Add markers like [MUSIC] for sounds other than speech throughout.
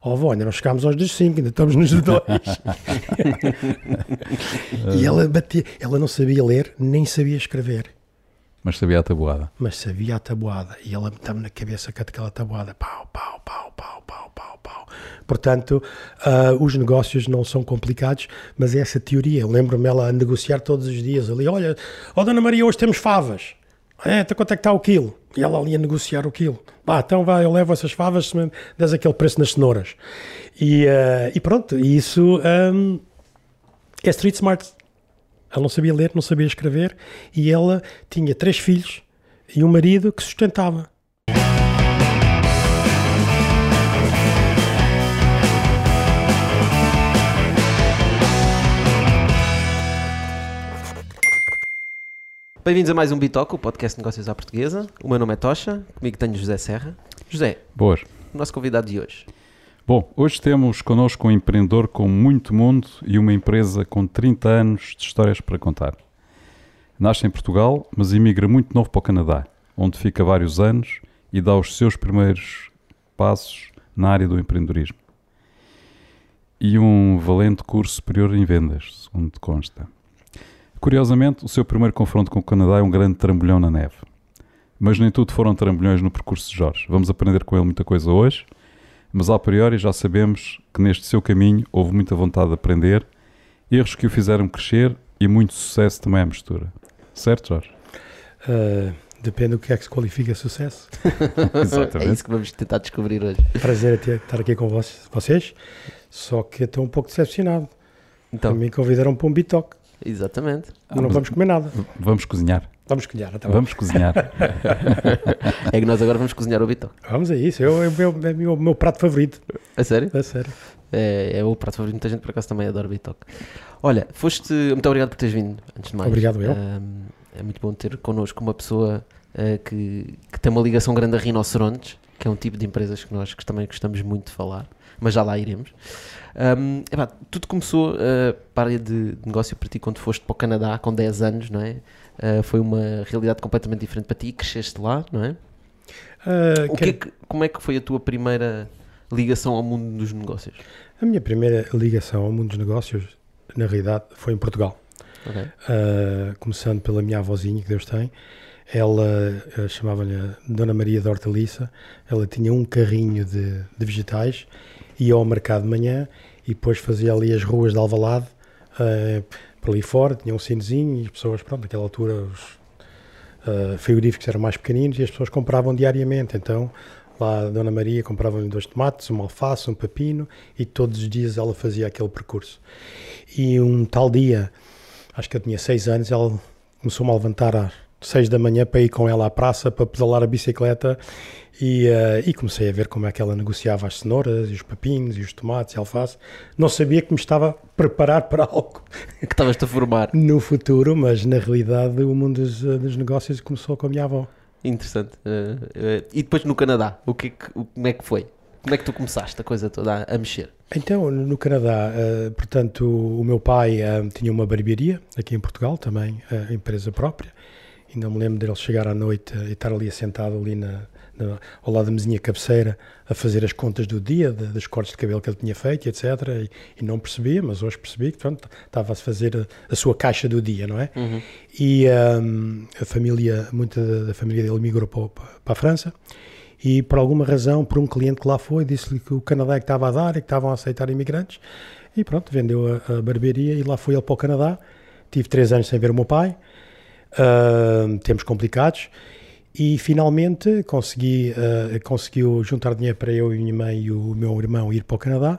Ó avó, ainda não chegámos aos dos 5, ainda estamos nos dois. [LAUGHS] e ela batia, ela não sabia ler, nem sabia escrever, Mas sabia a tabuada. mas sabia a tabuada. E ela meteu-me na cabeça com aquela tabuada. Pau, pau, pau, pau, pau, pau, pau. Portanto, ah, os negócios não são complicados, mas é essa teoria. Eu lembro-me ela a negociar todos os dias ali. Olha, ó Dona Maria, hoje temos favas. É, então quanto é que está o quilo? E ela ali a negociar o quilo. Bah, então vai, eu levo essas favas se me des aquele preço nas cenouras. E, ah, e pronto, e isso ahm, é street smart. Ela não sabia ler, não sabia escrever e ela tinha três filhos e um marido que sustentava. Bem-vindos a mais um Bitoque, o podcast de negócios à portuguesa. O meu nome é Tocha, comigo tenho José Serra. José, Boas. o nosso convidado de hoje. Bom, hoje temos connosco um empreendedor com muito mundo e uma empresa com 30 anos de histórias para contar. Nasce em Portugal, mas emigra muito novo para o Canadá, onde fica vários anos e dá os seus primeiros passos na área do empreendedorismo. E um valente curso superior em vendas, segundo consta. Curiosamente, o seu primeiro confronto com o Canadá é um grande trambolhão na neve. Mas nem tudo foram trambolhões no percurso de Jorge. Vamos aprender com ele muita coisa hoje, mas a priori já sabemos que neste seu caminho houve muita vontade de aprender, erros que o fizeram crescer e muito sucesso também à mistura. Certo, Jorge? Ah, depende do que é que se qualifica sucesso. [LAUGHS] É isso que vamos tentar descobrir hoje. Prazer em ter- estar aqui com vocês, só que estou um pouco decepcionado. Então, Me convidaram para um bitoque, exatamente. não mas- vamos comer nada. Vamos cozinhar. Vamos cozinhar, então. Vamos cozinhar. [LAUGHS] É que nós agora vamos cozinhar o Bitoque. Vamos a isso, eu, é, o meu, é o meu, meu prato favorito, A sério? a sério. É, é o prato favorito de muita gente, por acaso também adora Bitoque. Olha, foste. Muito obrigado por teres vindo, antes de mais. Obrigado, eu. Ahm, é muito bom ter connosco uma pessoa ah, que, que tem uma ligação grande a rinocerontes, que é um tipo de empresas que nós que também gostamos muito de falar, mas já lá iremos. Ahm, epá, tudo começou ah, para a área de negócio para ti quando foste para o Canadá com 10 anos, não é? Ah, foi uma realidade completamente diferente para ti, cresceste lá, não é? O que é que- como é que foi a tua primeira ligação ao mundo dos negócios? A minha primeira ligação ao mundo dos negócios, na realidade, foi em Portugal. Ok. Uh, começando pela minha avózinha, que Deus tem. Ela uh, chamava-lhe a Dona Maria de Hortaliça. Ela tinha um carrinho de, de vegetais, ia ao mercado de manhã e depois fazia ali as ruas de Alvalade, uh, por ali fora, tinha um sinozinho e as pessoas, pronto, naquela altura os uh, frigoríficos eram mais pequeninos e as pessoas compravam diariamente. Então lá a Dona Maria comprava-lhe dois tomates, uma alface, um pepino e todos os dias ela fazia aquele percurso. E um tal dia acho que eu tinha seis anos, ela começou-me a levantar às seis da manhã para ir com ela à praça para pedalar a bicicleta e, eh, e comecei a ver como é que ela negociava as cenouras e os pepinos e os tomates e a alface. Não sabia que me estava a preparar para algo [LAUGHS] Que estavas-te a formar. no futuro, mas na realidade o mundo dos, eh, dos negócios começou com a minha avó. Interessante. Uh, uh, e depois no Canadá, o que é que, o- como é que foi? Como é que tu começaste a coisa toda a, a mexer? Então, no Canadá, portanto, o meu pai tinha uma barbearia aqui em Portugal, também empresa própria. Ainda me lembro dele chegar à noite e estar ali assentado ali na, na- ao lado da mesinha cabeceira a fazer as contas do dia, de- dos cortes de cabelo que ele tinha feito, etc. E, e não percebia, mas hoje percebi que pronto, estava a fazer a, a sua caixa do dia, não é? E ehm, a família, muita da, da família dele migrou para, para a França e por alguma razão, por um cliente que lá foi, disse-lhe que o Canadá é que estava a dar e que estavam a aceitar imigrantes e pronto, vendeu a, a barbearia e lá foi ele para o Canadá. Tive três anos sem ver o meu pai, Ahm, tempos complicados e finalmente consegui, ah, conseguiu juntar dinheiro para eu e minha mãe e o meu irmão ir para o Canadá.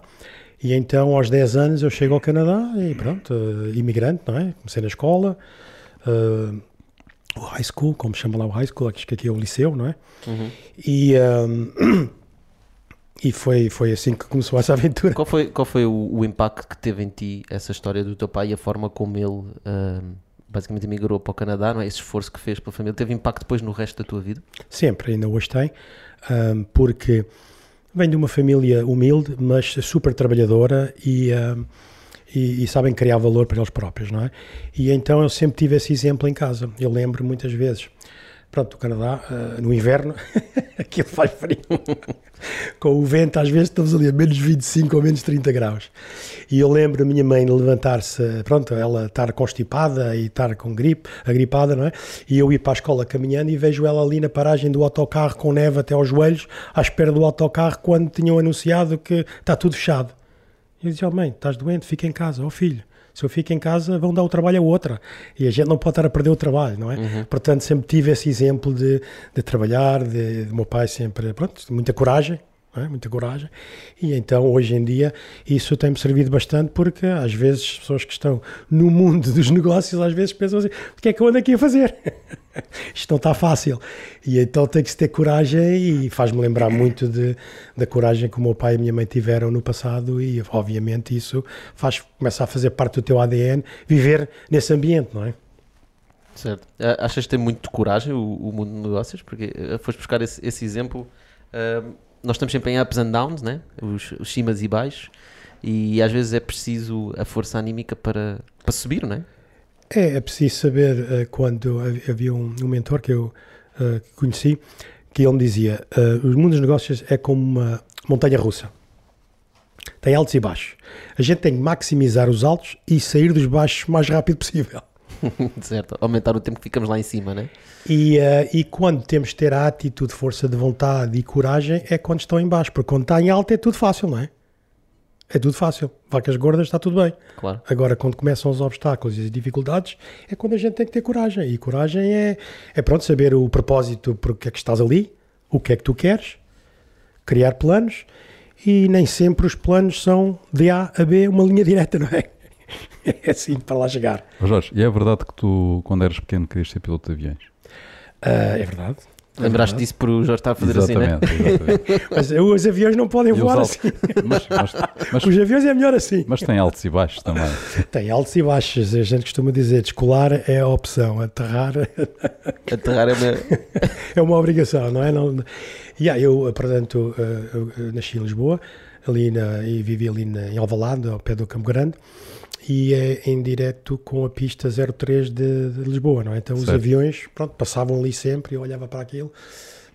E então, aos 10 anos, eu chego ao Canadá e pronto, ah, imigrante, não é? Comecei na escola, ah, o high school, como chama lá o high school, acho que aqui é o liceu, não é? E, ahm, [COUGHS] e foi, foi assim que começou essa [LAUGHS] aventura. Qual foi, qual foi o, o impacto que teve em ti essa história do teu pai e a forma como ele um, basicamente emigrou para o Canadá, não é? Esse esforço que fez pela família, teve impacto depois no resto da tua vida? Sempre, ainda hoje tem, ahm, porque vem de uma família humilde, mas super trabalhadora e, ahm, e, e sabem criar valor para eles próprios, não é? E então eu sempre tive esse exemplo em casa. Eu lembro muitas vezes Pronto, o Canadá, uh, no inverno, [LAUGHS] aquilo faz frio. Com o vento, às vezes estamos ali a menos 25 ou menos 30 graus. E eu lembro a minha mãe levantar-se, pronto, ela estar constipada e estar com gripe, agripada, não é? E eu ir para a escola caminhando e vejo ela ali na paragem do autocarro com neve até aos joelhos, à espera do autocarro, quando tinham anunciado que está tudo fechado. E eu dizia, oh mãe, estás doente, fica em casa, ó oh, filho se eu fico em casa, vão dar o trabalho a outra. E a gente não pode estar a perder o trabalho, não é? Uhum. Portanto, sempre tive esse exemplo de, de trabalhar, de, de meu pai sempre, pronto, muita coragem, é? muita coragem. E então, hoje em dia, isso tem-me servido bastante porque às vezes as pessoas que estão no mundo [LAUGHS] dos negócios, às vezes pensam assim: o que é que eu ando aqui a fazer? [LAUGHS] Isto não está fácil. E então tem que se ter coragem e faz-me lembrar muito de, da coragem que o meu pai e a minha mãe tiveram no passado e, obviamente, isso faz, começa a fazer parte do teu ADN viver nesse ambiente, não é? Certo. Achas que tem muito coragem o, o mundo de negócios? Porque eh, foste buscar esse, esse exemplo. Uh, nós estamos sempre em ups and downs, né? os, os cimas e baixos, e às vezes é preciso a força anímica para, para subir, não é? É, é preciso saber uh, quando havia um, um, mentor que eu uh, conheci que ele me dizia: uh, os mundos dos negócios é como uma montanha russa. Tem altos e baixos. A gente tem que maximizar os altos e sair dos baixos o mais rápido possível. [LAUGHS] certo, aumentar o tempo que ficamos lá em cima, né? E, uh, e quando temos de ter a atitude, força de vontade e coragem é quando estão em baixo, porque quando está em alto é tudo fácil, não é? É tudo fácil. Vacas gordas está tudo bem. Claro. Agora, quando começam os obstáculos e as dificuldades, é quando a gente tem que ter coragem. E coragem é, é pronto, saber o propósito porque é que estás ali, o que é que tu queres, criar planos e nem sempre os planos são de A a B uma linha [LAUGHS] direta, não é? [LAUGHS] é assim para lá chegar. Jorge, e é verdade que tu, quando eras pequeno, querias ser piloto de aviões? Uh, é verdade. É Lembraste disso por o Jorge estar a fazer exatamente, assim, né? Exatamente. [LAUGHS] mas os aviões não podem voar altos, assim. Mas, mas, mas, [LAUGHS] os aviões é melhor assim. Mas tem altos e baixos também. Tem altos e baixos. A gente costuma dizer, descolar é a opção, aterrar... Aterrar é uma... é uma obrigação, não é? Não... Yeah, eu, portanto, eu nasci em Lisboa ali na, e vivi ali na, em Alvalade, ao pé do Campo Grande e é em direto com a pista 03 de, de Lisboa, não é? Então certo. os aviões, pronto, passavam ali sempre e eu olhava para aquilo.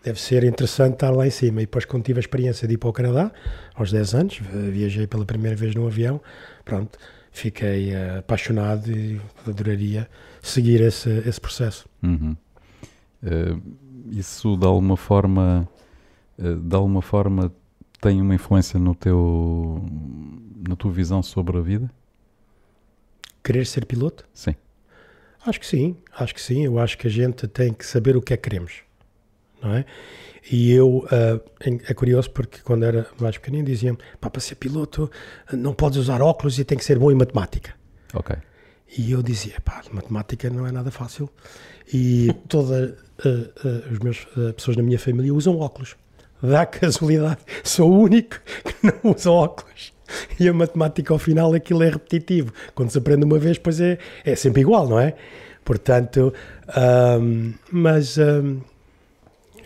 Deve ser interessante estar lá em cima. E depois, quando tive a experiência de ir para o Canadá, aos 10 anos, viajei pela primeira vez num avião, pronto, fiquei uh, apaixonado e adoraria seguir esse, esse processo. Uhum. Uh, isso, de alguma forma, uh, de alguma forma, tem uma influência no teu, na tua visão sobre a vida? Querer ser piloto? Sim. Acho que sim, acho que sim. Eu acho que a gente tem que saber o que é que queremos, não é? E eu, uh, é curioso porque quando era mais pequenino diziam para ser piloto não podes usar óculos e tem que ser bom em matemática. Ok. E eu dizia, pá, matemática não é nada fácil. E todas uh, uh, as meus, pessoas na minha família usam óculos. Dá casualidade, sou o único [LAUGHS] que não usa óculos. [LAUGHS] e a matemática ao final aquilo é repetitivo. Quando se aprende uma vez, pois é, é sempre igual, não é? Portanto, um, mas um,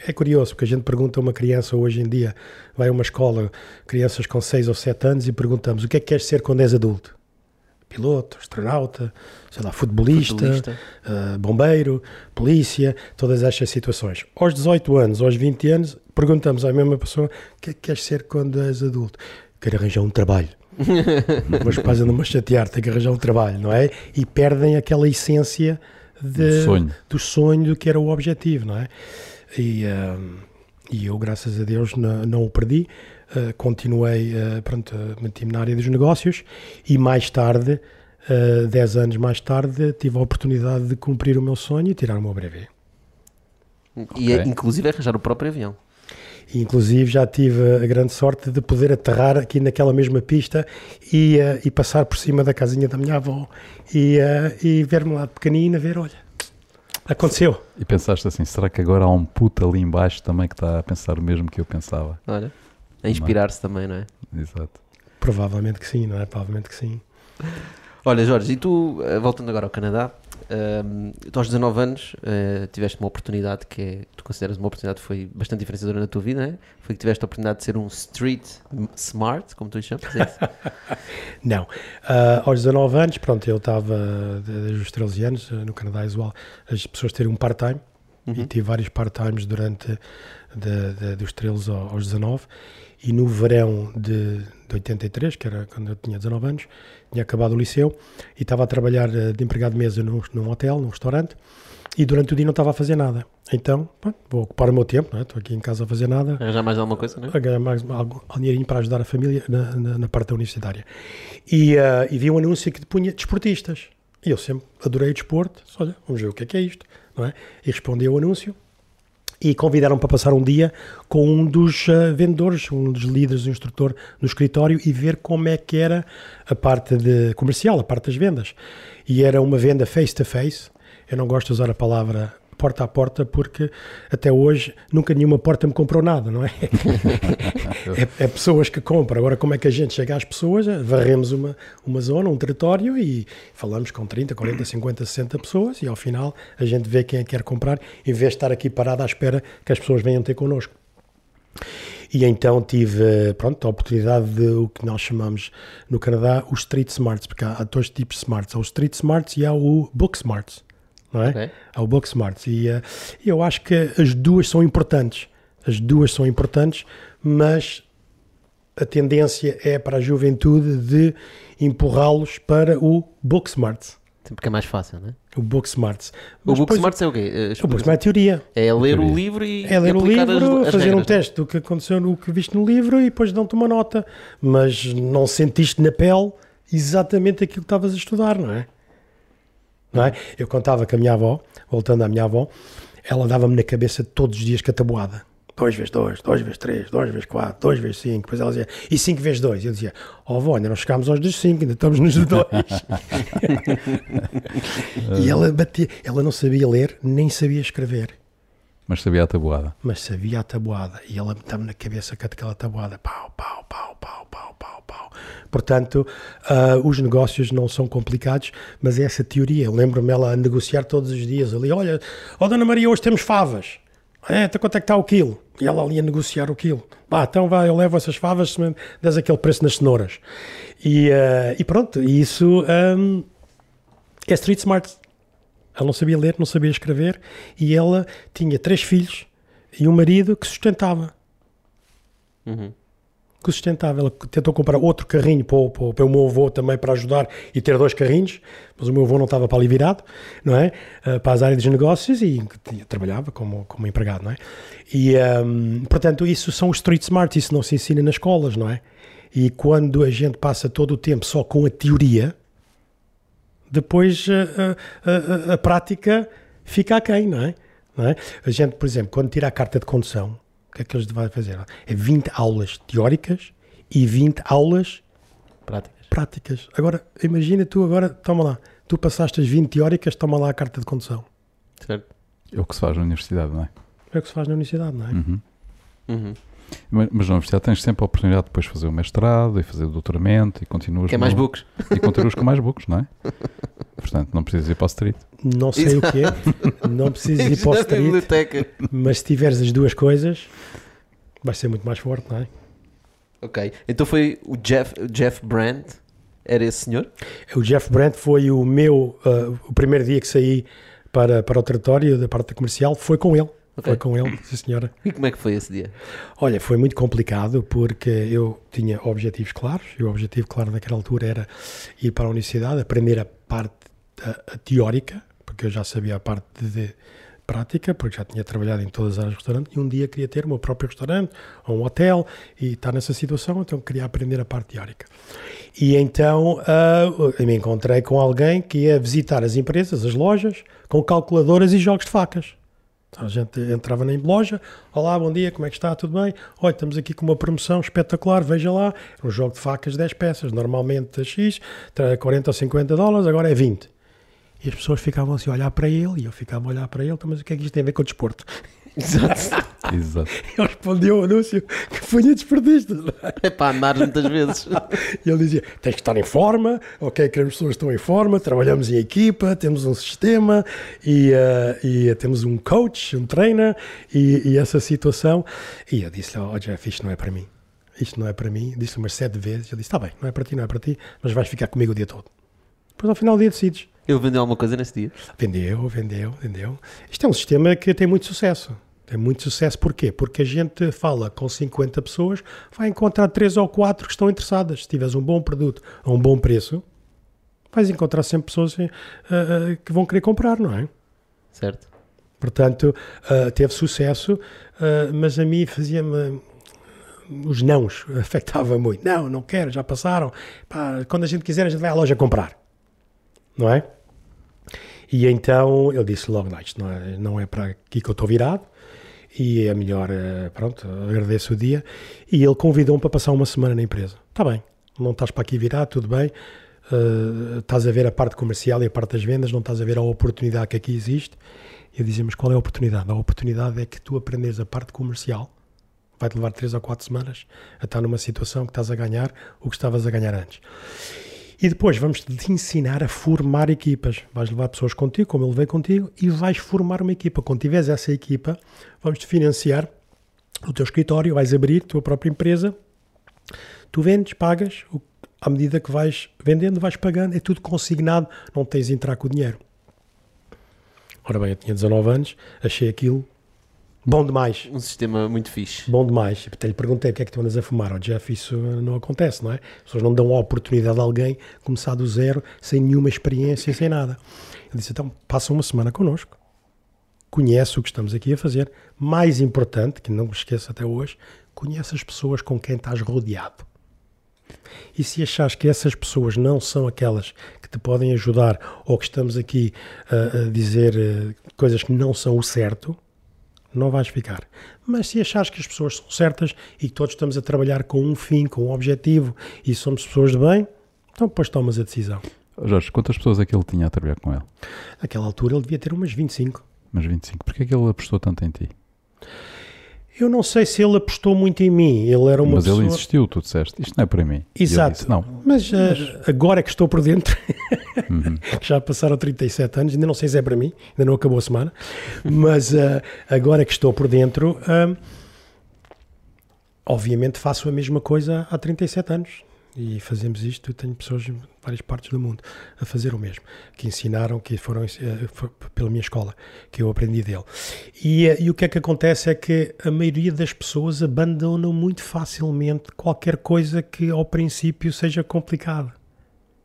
é curioso, porque a gente pergunta a uma criança hoje em dia, vai a uma escola, crianças com 6 ou 7 anos, e perguntamos o que é que queres ser quando és adulto? Piloto, astronauta, sei lá, futebolista, futebolista. Uh, bombeiro, polícia, todas estas situações. Aos 18 anos, aos 20 anos, perguntamos à mesma pessoa o que é que queres ser quando és adulto? Quero arranjar um trabalho. [LAUGHS] Meus pais andam-me a chatear, tenho que arranjar um trabalho, não é? E perdem aquela essência de, do, sonho. do sonho do que era o objetivo, não é? E, uh, e eu, graças a Deus, não, não o perdi. Uh, continuei, uh, pronto, mantive na área dos negócios e mais tarde, uh, 10 anos mais tarde, tive a oportunidade de cumprir o meu sonho e tirar o meu brevet. E okay. inclusive arranjar o próprio avião. E, inclusive já tive a grande sorte de poder aterrar aqui naquela mesma pista e, uh, e passar por cima da casinha da minha avó e, uh, e ver-me lá de pequenina, ver, olha, aconteceu. E pensaste assim, será que agora há um puto ali embaixo também que está a pensar o mesmo que eu pensava? Olha, a inspirar-se também, não é? Exato. Provavelmente que sim, não é? Provavelmente que sim. Olha, Jorge, e tu, eh, voltando agora ao Canadá, um, tu aos 19 anos uh, tiveste uma oportunidade que é, tu consideras uma oportunidade que foi bastante diferenciadora na tua vida, né? Foi que tiveste a oportunidade de ser um street smart, como tu lhe chamas, é? [LAUGHS] Não. Uh, aos 19 anos, pronto, eu estava desde os 13 anos uh, no Canadá usual as pessoas terem um part-time e tive vários part-times durante de, de, dos 13 ao- aos 19 e no verão de, de 83, que era quando eu tinha 19 anos, tinha acabado o liceu e estava a trabalhar eh, de empregado de mesa num, num hotel, num restaurante e durante o dia não estava a fazer nada. Então, pá, vou ocupar o meu tempo, não é? estou aqui em casa a fazer nada, Arranjar mais alguma coisa, não é? mais algo, um dinheirinho para ajudar a família na, na- na parte da universitária. E, ah, e vi um anúncio que punha desportistas. E eu sempre adorei o desporto. Olha, vamos ver o que é que é isto. Não é? E respondi ao anúncio. E convidaram para passar um dia com um dos ah, vendedores, um dos líderes, um instrutor no escritório e ver como é que era a parte de comercial, a parte das vendas. E era uma venda face to face. Eu não gosto de usar a palavra porta a porta porque até hoje nunca nenhuma porta me comprou nada, não é? [LAUGHS] é, é pessoas que compram. Agora, como é que a gente chega às pessoas? Varremos uma, uma zona, um território e falamos com 30, 40, 50, 60 pessoas e ao final a gente vê quem é que quer comprar em vez de estar aqui parado à espera que as pessoas venham ter connosco. E então tive, pronto, a oportunidade de o que nós chamamos no Canadá os Street Smarts, porque há, há dois tipos de Smarts. Há os Street Smarts e há o Book Smarts, não é? Ok. Há o Book Smarts. E eh, eu acho que as duas são importantes. As duas são importantes, mas a tendência é para a juventude de empurrá-los para o Book Smarts. Porque é mais fácil, não é? O Book Smarts. O Book depois- é o quê? Eh, O Book explica- Smart é teoria. É ler Teoria. o livro e É ler o aplicar as- livro, as fazer um regras, não é? teste do que aconteceu, no que viste no livro e depois dão-te uma nota. Mas não sentiste na pele exatamente aquilo que estavas a estudar, não é? Não é? Eu contava com a minha avó, voltando à minha avó, ela dava-me na cabeça todos os dias cataboada. 2 vezes 2, 2 vezes 3, 2 vezes 4, 2 vezes 5. Depois ela dizia, e 5 vezes 2? Eu dizia, ó avó, ainda não chegámos aos dos 5, ainda estamos nos 2. [LAUGHS] e ela batia, ela não sabia ler, nem sabia escrever Mas sabia a tabuada. mas sabia a tabuada e ela meteu-me na cabeça com aquela tabuada pau, pau, pau, pau, pau. Portanto, ah, os negócios não são complicados, mas é essa teoria. Eu lembro-me ela a negociar todos os dias ali: olha, ó Dona Maria, hoje temos favas. É, então quanto é que está o quilo? E ela ali a negociar o quilo. Bah, então vai, eu levo essas favas, se aquele preço nas cenouras. E, ah, e pronto, isso ahm, é street smart. Ela não sabia ler, não sabia escrever e ela tinha três filhos e um marido que sustentava. Uhum. Ela tentou comprar outro carrinho para o, para o- para o meu avô também para ajudar e ter dois carrinhos, mas o meu avô não estava para ali virado, não é? Ah, para as áreas dos negócios e trabalhava como, como empregado, não é? E, ahm, portanto, isso são os street smarts, isso não se ensina nas escolas, não é? E quando a gente passa todo o tempo só com a teoria, depois a, a- a- a prática fica aquém, não é? não é? A gente, por exemplo, quando tira a carta de condução, o que é que eles vão fazer? É 20 aulas teóricas e 20 aulas Práticas. práticas. Agora, imagina tu agora, toma lá, tu passaste as 20 teóricas, toma lá a carta de condução. Certo? É o que se faz na universidade, não é? É o que se faz na universidade, não é? Uhum. Uhum. Mas, mas na universidade tens sempre a oportunidade de depois fazer o mestrado e fazer o doutoramento e continuas, Quer mais no- books? [LAUGHS] e continuas com mais books, não é? Portanto, não precisas ir para o street. Não sei o que é, [LAUGHS] não precisas ir para o street, biblioteca. mas se tiveres as duas coisas, vai ser muito mais forte, não é? Ok. Então foi o Jeff, Jeff Brand. Era esse senhor? O Jeff Brandt foi o meu, uh, o primeiro dia que saí para, para o território da parte comercial, foi com ele. Ok. Foi com ele, sim senhora. [LAUGHS] E como é que foi esse dia? Olha, foi muito complicado porque eu tinha objetivos claros e o objetivo claro naquela altura era ir para a universidade, aprender a parte a- a teórica, porque eu já sabia a parte de prática, porque já tinha trabalhado em todas as áreas do restaurante e um dia queria ter o meu próprio restaurante ou um hotel e estar nessa situação, então queria aprender a parte teórica. E então eu me encontrei com alguém que ia visitar as empresas, as lojas, com calculadoras e jogos de facas. A gente entrava na loja, olá, bom dia, como é que está? Tudo bem? Olha, estamos aqui com uma promoção espetacular, veja lá, um jogo de facas 10 peças, normalmente X, tra- 40 ou 50 dólares, agora é 20. E as pessoas ficavam assim a olhar para ele, e eu ficava a olhar para ele, "Então, mas o que é que isto tem a ver com o desporto? Exato. [LAUGHS] Exato. Ele respondeu o anúncio que punha desportistas. É para andar muitas vezes. [LAUGHS] E ele dizia: tens que estar em forma, ok, queremos pessoas que estão em forma, trabalhamos em equipa, temos um sistema e, eh, e temos um coach, um trainer e, e essa situação. E eu disse-lhe: oh, Jeff, isto não é para mim. Isto não é para mim. Disse umas sete vezes. Ele disse: está bem, não é para ti, não é para ti, mas vais ficar comigo o dia todo. Depois ao final do dia decides Ele vendeu alguma coisa nesse dia? Vendeu, vendeu, vendeu. Isto é um sistema que tem muito sucesso. Tem muito sucesso porquê? Porque a gente fala com 50 pessoas, vai encontrar 3 ou 4 que estão interessadas. Se tiveres um bom produto a um bom preço, vais encontrar sempre pessoas uh, uh, que vão querer comprar, não é? Certo. Portanto, uh, teve sucesso, mas a mim fazia-me os nãos [LAUGHS] afetava muito. Não, não quero, já passaram. Pá, quando a gente quiser, a gente vai à loja comprar. Não é? E então ele disse logo: não, isto não é, não é para aqui que eu estou virado. E é melhor, eh, pronto, agradeço o dia. E ele convidou-me para passar uma semana na empresa. Está bem, não estás para aqui virado, tudo bem. Uh, estás a ver a parte comercial e a parte das vendas, não estás a ver a oportunidade que aqui existe. E mas qual é a oportunidade? A oportunidade é que tu aprendes a parte comercial vai-te levar 3 ou 4 semanas a estar numa situação que estás a ganhar o que estavas a ganhar antes. E depois vamos-te ensinar a formar equipas. Vais levar pessoas contigo, como ele veio contigo, e vais formar uma equipa. Quando tiveres essa equipa, vamos-te financiar o teu escritório, vais abrir a tua própria empresa, tu vendes, pagas, à medida que vais vendendo, vais pagando, é tudo consignado, não tens de entrar com o dinheiro. Ora bem, eu tinha 19 anos, achei aquilo Bom demais. Um sistema muito fixe. Bom demais. Até lhe perguntei o que é que tu andas a fumar. Oh, Jeff, isso não acontece, não é? As pessoas não dão a oportunidade a alguém começar do zero, sem nenhuma experiência, sem nada. Ele disse, então, passa uma semana connosco. Conhece o que estamos aqui a fazer. Mais importante, que não me esqueça até hoje, conhece as pessoas com quem estás rodeado. E se achas que essas pessoas não são aquelas que te podem ajudar ou que estamos aqui a, a dizer uh, coisas que não são o certo, não vais ficar. Mas se achares que as pessoas são certas e que todos estamos a trabalhar com um fim, com um objetivo e somos pessoas de bem, então depois tomas a decisão. Jorge, quantas pessoas é que ele tinha a trabalhar com ele? Naquela altura ele devia ter umas 25. Umas 25. Porquê é que ele apostou tanto em ti? Eu não sei se ele apostou muito em mim. Ele era uma Mas pessoa... ele insistiu, tu disseste, isto não é para mim. Exato. Disse, não. Mas, uh, agora é que estou por dentro, [LAUGHS] uhum. já passaram 37 anos, ainda não sei se é para mim, ainda não acabou a semana, mas uh, agora é que estou por dentro, uh, obviamente faço a mesma coisa há 37 anos e fazemos isto. Tenho pessoas em várias partes do mundo a fazer o mesmo, que ensinaram, que foram uh, pela minha escola, que eu aprendi dele. E, uh, e, o que é que acontece é que a maioria das pessoas abandonam muito facilmente qualquer coisa que ao princípio seja complicada.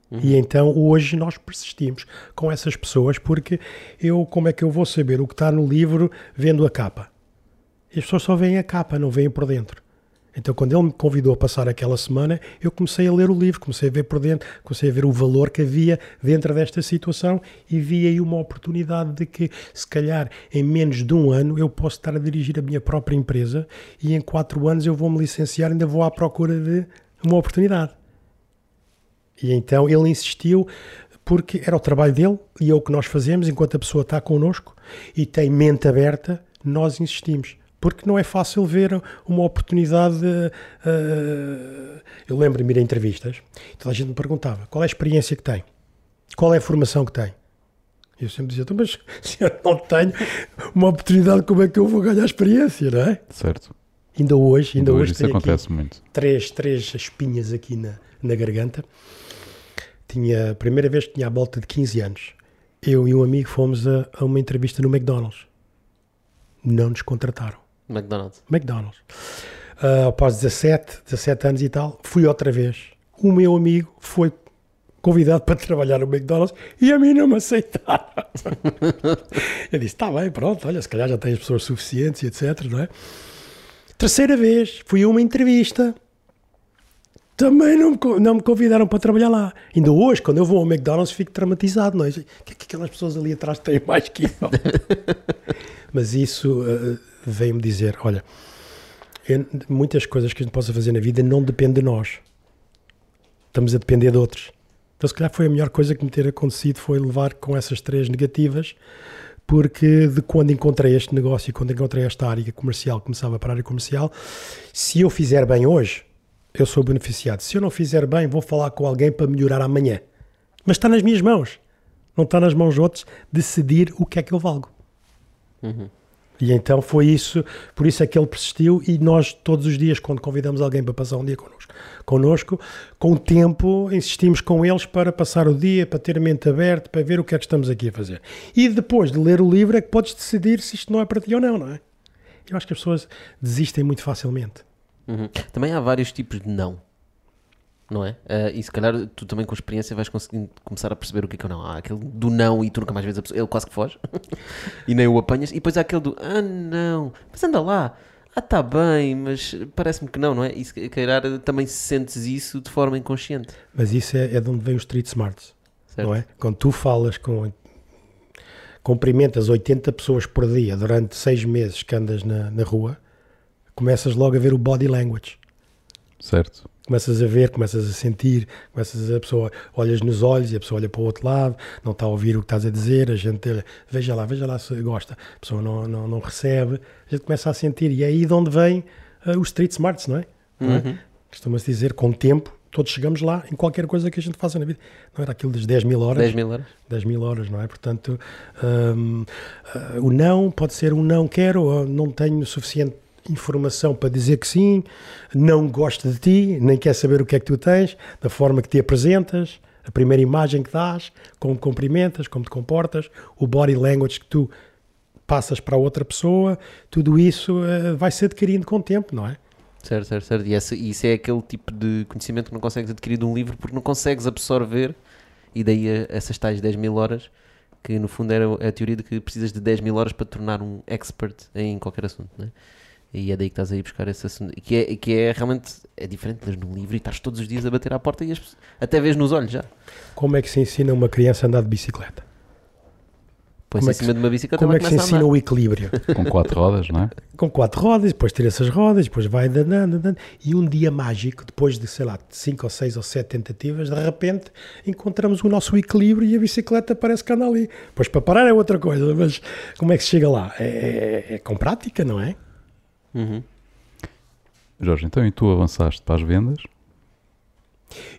Uhum. E então hoje nós persistimos com essas pessoas porque eu, como é que eu vou saber o que está no livro vendo a capa? E as pessoas só veem a capa, não veem por dentro. Então, quando ele me convidou a passar aquela semana, eu comecei a ler o livro, comecei a ver por dentro, comecei a ver o valor que havia dentro desta situação e vi aí uma oportunidade de que, se calhar, em menos de um ano, eu posso estar a dirigir a minha própria empresa e em quatro anos eu vou me licenciar e ainda vou à procura de uma oportunidade. E então ele insistiu porque era o trabalho dele e é o que nós fazemos enquanto a pessoa está connosco e tem mente aberta, nós insistimos porque não é fácil ver uma oportunidade. Uh, eu lembro-me de ir a entrevistas, toda a gente me perguntava qual é a experiência que tem, qual é a formação que tem. Eu sempre dizia, então, mas [LAUGHS] se eu não tenho uma oportunidade, como é que eu vou ganhar experiência, não é? Certo. Ainda hoje, ainda, ainda hoje, isso acontece muito. Três, três espinhas aqui na, na garganta. Tinha, a primeira vez que tinha a volta de 15 anos, eu e um amigo fomos a, a uma entrevista no McDonald's. Não nos contrataram. McDonald's. McDonald's. Uh, após 17, 17 anos e tal, fui outra vez. O meu amigo foi convidado para trabalhar no McDonald's e a mim não me aceitaram. [LAUGHS] eu disse: está bem, pronto, olha, se calhar já tens pessoas suficientes e etc. Não é? Terceira vez, fui a uma entrevista. Também não me, não me convidaram para trabalhar lá. Ainda hoje, quando eu vou ao McDonald's, fico traumatizado. Não é? O que é que aquelas pessoas ali atrás têm mais que eu? [LAUGHS] Mas isso. Uh, veio-me dizer: olha, muitas coisas que a gente possa fazer na vida não depende de nós. Estamos a depender de outros. Então, se calhar foi a melhor coisa que me ter acontecido foi levar com essas três negativas, porque de quando encontrei este negócio e quando encontrei esta área comercial, começava para a área comercial, se eu fizer bem hoje, eu sou beneficiado. Se eu não fizer bem, vou falar com alguém para melhorar amanhã. Mas está nas minhas mãos. Não está nas mãos de outros decidir o que é que eu valgo. Uhum. E então foi isso, por isso é que ele persistiu e nós todos os dias, quando convidamos alguém para passar um dia connosco, connosco com o tempo insistimos com eles para passar o dia, para ter a mente aberta, para ver o que é que estamos aqui a fazer. E depois de ler o livro é que podes decidir se isto não é para ti ou não, não é? Eu acho que as pessoas desistem muito facilmente. Uhum. Também há vários tipos de não. Não é? Uh, e se calhar tu também com experiência vais conseguir começar a perceber o que é que é não. Há aquele do não e tu nunca mais vês a pessoa, ele quase que foge [LAUGHS] e nem o apanhas. E depois há aquele do ah não, mas anda lá, ah está bem, mas parece-me que não, não é? E se calhar também sentes isso de forma inconsciente. Mas isso é, é de onde vem os street smarts, certo. não é? Quando tu falas com cumprimentas 80 pessoas por dia durante seis meses que andas na, na rua, começas logo a ver o body language. Certo começas a ver, começas a sentir, começas a, pessoa olhas nos olhos e a pessoa olha para o outro lado, não está a ouvir o que estás a dizer, a gente veja lá, veja lá se gosta, a pessoa não, não, não recebe, a gente começa a sentir, e é aí de onde vem uh, os street smarts, não é? é? Uhum. Costuma-se dizer, com o tempo, todos chegamos lá em qualquer coisa que a gente faça na vida. Não era aquilo das 10 mil horas? 10 mil horas. 10 mil horas, não é? Portanto, um, uh, o não pode ser um não quero, ou não tenho suficiente informação para dizer que sim, não gosta de ti, nem quer saber o que é que tu tens, da forma que te apresentas, a primeira imagem que dás, como cumprimentas, como te comportas, o body language que tu passas para outra pessoa, tudo isso uh, vai ser adquirindo com o tempo, não é? Certo, certo, certo. E esse, isso é aquele tipo de conhecimento que não consegues adquirir de um livro porque não consegues absorver, e daí essas tais 10 mil horas, que no fundo era a teoria de que precisas de 10 mil horas para te tornar um expert em qualquer assunto, não é? E é daí que estás a ir buscar esse assunto. Que é, que é realmente é diferente, mas no livro e estás todos os dias a bater à porta e as, até vês nos olhos já. Como é que se ensina uma criança a andar de bicicleta? Põe-se em cima de uma bicicleta Como é que se ensina o equilíbrio? [LAUGHS] Com quatro rodas, não é? Com quatro rodas, depois tira essas rodas, depois vai andando, andando. E um dia mágico, depois de, sei lá, cinco ou seis ou sete tentativas, de repente encontramos o nosso equilíbrio e a bicicleta parece que anda ali. Pois para parar é outra coisa, mas como é que se chega lá? É, é, é com prática, não é? Uhum. Jorge, então e tu avançaste para as vendas?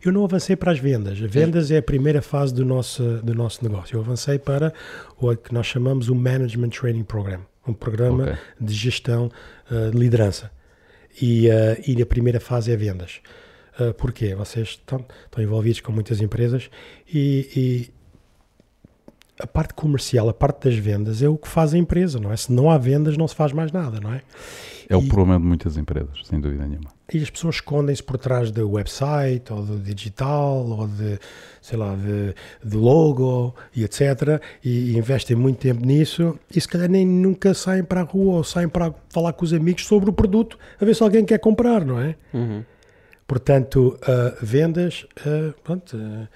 Eu não avancei para as vendas. As vendas é a primeira fase do nosso, do nosso negócio. Eu avancei para o que nós chamamos o Management Training Program, um programa okay. de gestão uh, de liderança. E, uh, e a primeira fase é vendas. Uh, porquê? Vocês estão, estão envolvidos com muitas empresas e, e a parte comercial, a parte das vendas é o que faz a empresa, não é? Se não há vendas, não se faz mais nada, não é? É o e, problema de muitas empresas, sem dúvida nenhuma. E as pessoas escondem-se por trás do website, ou do digital, ou de, sei lá, de, de logo e etc. E, e, investem muito tempo nisso e se calhar nem nunca saem para a rua ou saem para falar com os amigos sobre o produto, a ver se alguém quer comprar, não é? Uhum. Portanto, uh, vendas, uh, pronto... Uh,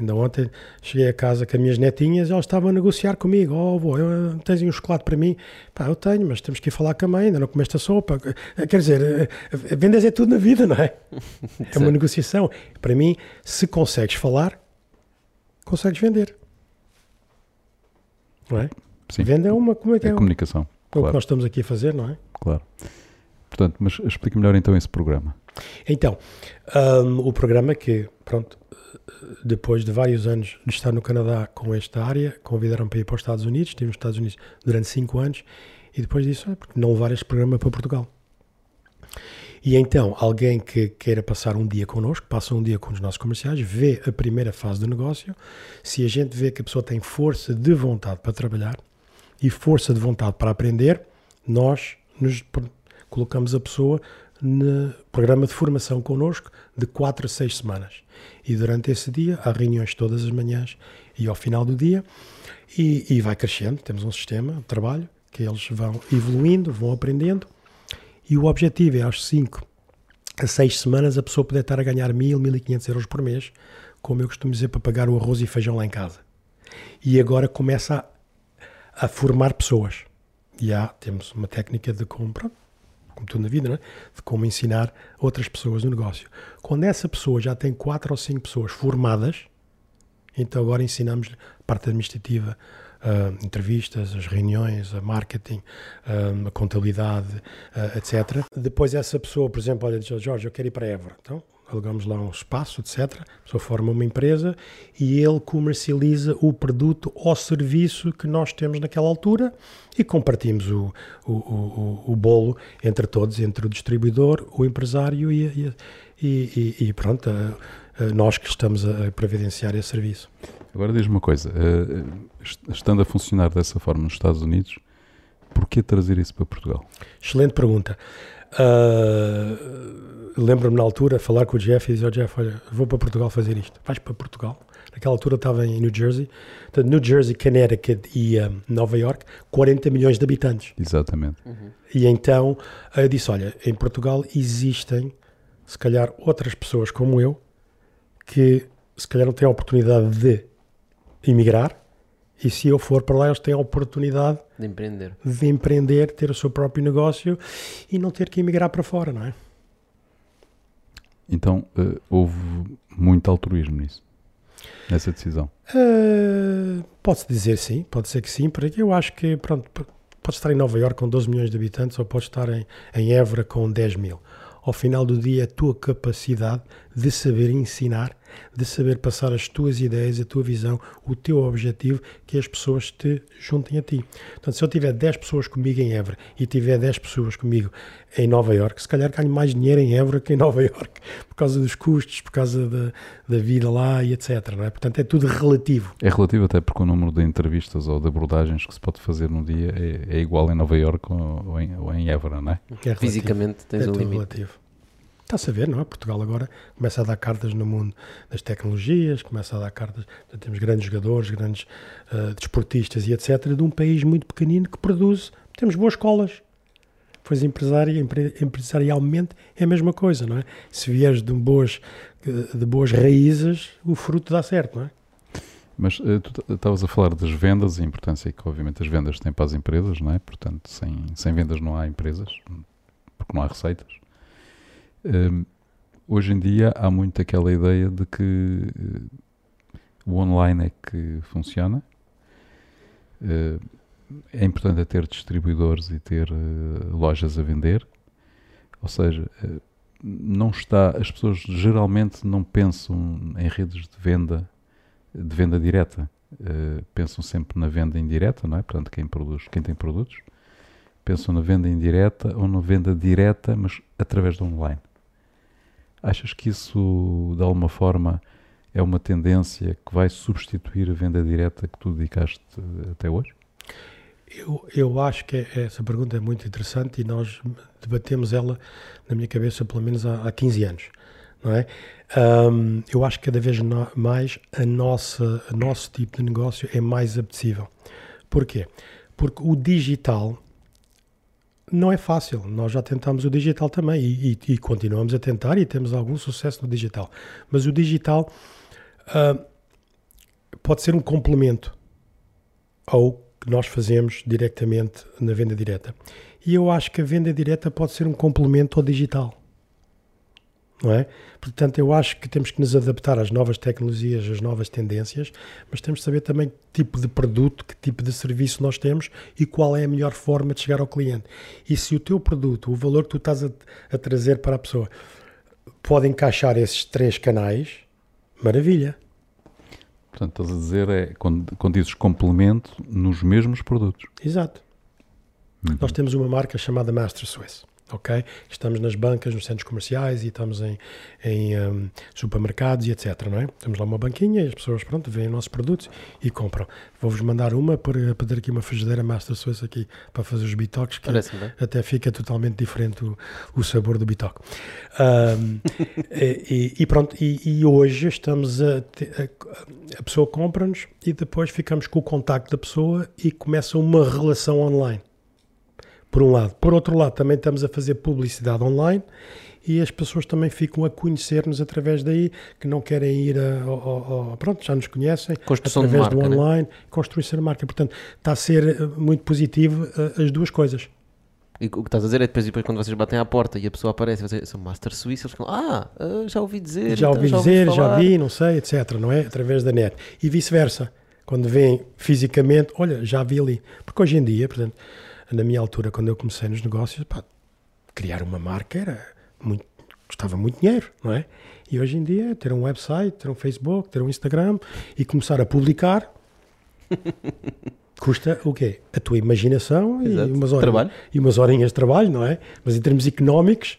Ainda ontem cheguei a casa com as minhas netinhas e elas estavam a negociar comigo. Oh, avô, tens um chocolate para mim? Pá, eu tenho, mas temos que ir falar com a mãe, ainda não comeste a sopa. Quer dizer, vendas é tudo na vida, não é? [LAUGHS] É uma negociação. Para mim, se consegues falar, consegues vender. Não é? Sim. Venda é uma como é, que é, é comunicação. É o que nós estamos aqui a fazer, não é? Claro. Portanto, mas explique melhor então esse programa. Então, um, o programa que, pronto, depois de vários anos de estar no Canadá com esta área, convidaram para ir para os Estados Unidos, estive nos Estados Unidos durante 5 anos, e depois disso, é porque não levar este programa para Portugal. E então, alguém que queira passar um dia connosco, passa um dia com os nossos comerciais, vê a primeira fase do negócio, se a gente vê que a pessoa tem força de vontade para trabalhar e força de vontade para aprender, nós nos colocamos a pessoa no programa de formação connosco de 4 a 6 semanas. E durante esse dia há reuniões todas as manhãs e ao final do dia e, e vai crescendo. Temos um sistema de trabalho que eles vão evoluindo, vão aprendendo e o objetivo é aos 5 a 6 semanas a pessoa poder estar a ganhar 1000, 1500 euros por mês, como eu costumo dizer, para pagar o arroz e feijão lá em casa. E agora começa a, a formar pessoas. E há, temos uma técnica de compra, como tudo na vida, né? de como ensinar outras pessoas no negócio. Quando essa pessoa já tem quatro ou cinco pessoas formadas, então agora ensinamos a parte administrativa, uh, entrevistas, as reuniões, a marketing, uh, a contabilidade, uh, etc. Depois essa pessoa, por exemplo, olha, Jorge, eu quero ir para Évora. Então, alugamos lá um espaço, etc. A pessoa forma uma empresa e ele comercializa o produto ou serviço que nós temos naquela altura e compartimos o, o, o, o bolo entre todos, entre o distribuidor, o empresário e, e, e, e pronto, a, a nós que estamos a providenciar esse serviço. Agora diz-me uma coisa, uh, estando a funcionar dessa forma nos Estados Unidos, porquê trazer isso para Portugal? Excelente pergunta. Uh, Lembro-me na altura falar com o Jeff e dizer: oh, Jeff, olha, vou para Portugal fazer isto. Vais para Portugal? Naquela altura estava em New Jersey. Portanto, New Jersey, Connecticut e um, Nova York, 40 milhões de habitantes. Exatamente. Uhum. E então eu disse: olha, em Portugal existem, se calhar, outras pessoas como eu que se calhar não têm a oportunidade de emigrar e se eu for para lá, eles têm a oportunidade de empreender. de empreender, ter o seu próprio negócio e não ter que emigrar para fora, não é? Então uh, houve muito altruísmo nisso, nessa decisão. Uh, pode-se dizer sim, pode ser que sim, porque eu acho que pronto, pode estar em Nova Iorque com 12 milhões de habitantes ou pode estar em, em Évora com 10 mil. Ao final do dia, a tua capacidade de saber ensinar de saber passar as tuas ideias, a tua visão, o teu objetivo, que as pessoas te juntem a ti. Portanto, se eu tiver 10 pessoas comigo em Évora e tiver 10 pessoas comigo em Nova York, se calhar ganho mais dinheiro em Évora que em Nova York, [LAUGHS] por causa dos custos, por causa da, da vida lá e etc. Não é? Portanto, é tudo relativo. É relativo até porque o número de entrevistas ou de abordagens que se pode fazer num dia é, é igual em Nova York ou, ou, em, ou em Évora, não é? é Fisicamente tens é um limite. relativo. Está-se a ver, não é? Portugal agora começa a dar cartas no mundo das tecnologias, começa a dar cartas. Temos grandes jogadores, grandes uh, desportistas e etc. de um país muito pequenino que produz. Temos boas escolas. Pois empresária, empresarialmente é a mesma coisa, não é? Se vieres de boas, de boas raízes, o fruto dá certo, não é? Mas uh, tu estavas a falar das vendas e a importância que, obviamente, as vendas têm para as empresas, não é? Portanto, sem, sem vendas não há empresas, porque não há receitas. Um, hoje em dia há muito aquela ideia de que uh, o online é que funciona. Uh, é importante é ter distribuidores e ter uh, lojas a vender. Ou seja, não está, as pessoas geralmente não pensam em redes de venda de venda direta. pensam sempre na venda indireta, não é? Portanto, quem produz, quem tem produtos, pensam na venda indireta ou na venda direta, mas através do online. Achas que isso, de alguma forma, é uma tendência que vai substituir a venda direta que tu dedicaste até hoje? Eu, eu acho que é, essa pergunta é muito interessante e nós debatemos ela na minha cabeça pelo menos há, há 15 anos. Não é? Um, eu acho que cada vez mais a nossa, a nosso tipo de negócio é mais apetecível. Porquê? Porque o digital não é fácil. Nós já tentamos o digital também e, e, e, continuamos a tentar e temos algum sucesso no digital. Mas o digital uh, pode ser um complemento ao que nós fazemos diretamente na venda direta. E eu acho que a venda direta pode ser um complemento ao digital não é? Portanto, eu acho que temos que nos adaptar às novas tecnologias, às novas tendências, mas temos que saber também que tipo de produto, que tipo de serviço nós temos e qual é a melhor forma de chegar ao cliente. E se o teu produto, o valor que tu estás a, a trazer para a pessoa, pode encaixar esses três canais, maravilha. Portanto, estás a dizer é quando, quando dizes complemento nos mesmos produtos. Exato. Uhum. Nós temos uma marca chamada Master Swiss ok? Estamos nas bancas, nos centros comerciais e estamos em, em um, supermercados e etc, não é? Temos lá uma banquinha e as pessoas, pronto, veem nossos produtos e compram. Vou-vos mandar uma para pedir aqui uma frigideira Master Swiss aqui para fazer os bitoques, que até fica totalmente diferente o, o sabor do bitoque. Um, [LAUGHS] e, e, pronto, e, e hoje estamos a, a, a pessoa compra-nos e depois ficamos com o contacto da pessoa e começa uma relação online por um lado. Por outro lado, também estamos a fazer publicidade online e as pessoas também ficam a conhecer-nos através daí, que não querem ir a, a, a pronto, já nos conhecem, Construção através marca, do né? online, né? construir ser marca. Portanto, está a ser eh, muito positivo eh, as duas coisas. E o que estás a dizer é depois, depois quando vocês batem à porta e a pessoa aparece vocês são Master Suíça, eles ficam, ah, eh, já ouvi dizer, já ouvi então, dizer, já, já vi, não sei, etc. Não é? Através da net. E vice-versa. Quando vêm fisicamente, olha, já vi ali. Porque hoje em dia, portanto, na minha altura, quando eu comecei nos negócios, pá, criar uma marca era muito Custava muito dinheiro, não é? E hoje em dia, ter um website, ter um Facebook, ter um Instagram e começar a publicar [LAUGHS] custa o quê? A tua imaginação e Exato. umas, horas, Trabalho. e umas horinhas de trabalho, não é? Mas em termos económicos,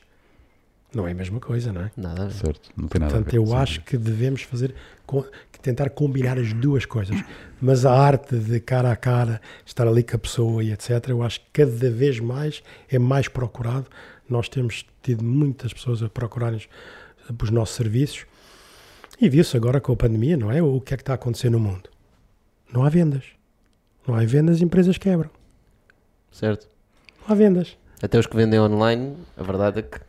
não é a mesma coisa, não é? Nada a ver. Certo, não tem nada a Portanto, ver. eu sim. acho que devemos fazer, tentar combinar as duas coisas. Mas a arte de cara a cara, estar ali com a pessoa e etc., eu acho que cada vez mais é mais procurado. Nós temos tido muitas pessoas a procurarem os, os nossos serviços. E viu-se agora com a pandemia, não é? O que é que está a acontecer no mundo? Não há vendas. Não há vendas, empresas quebram. Certo. Não há vendas. Até os que vendem online, a verdade é que.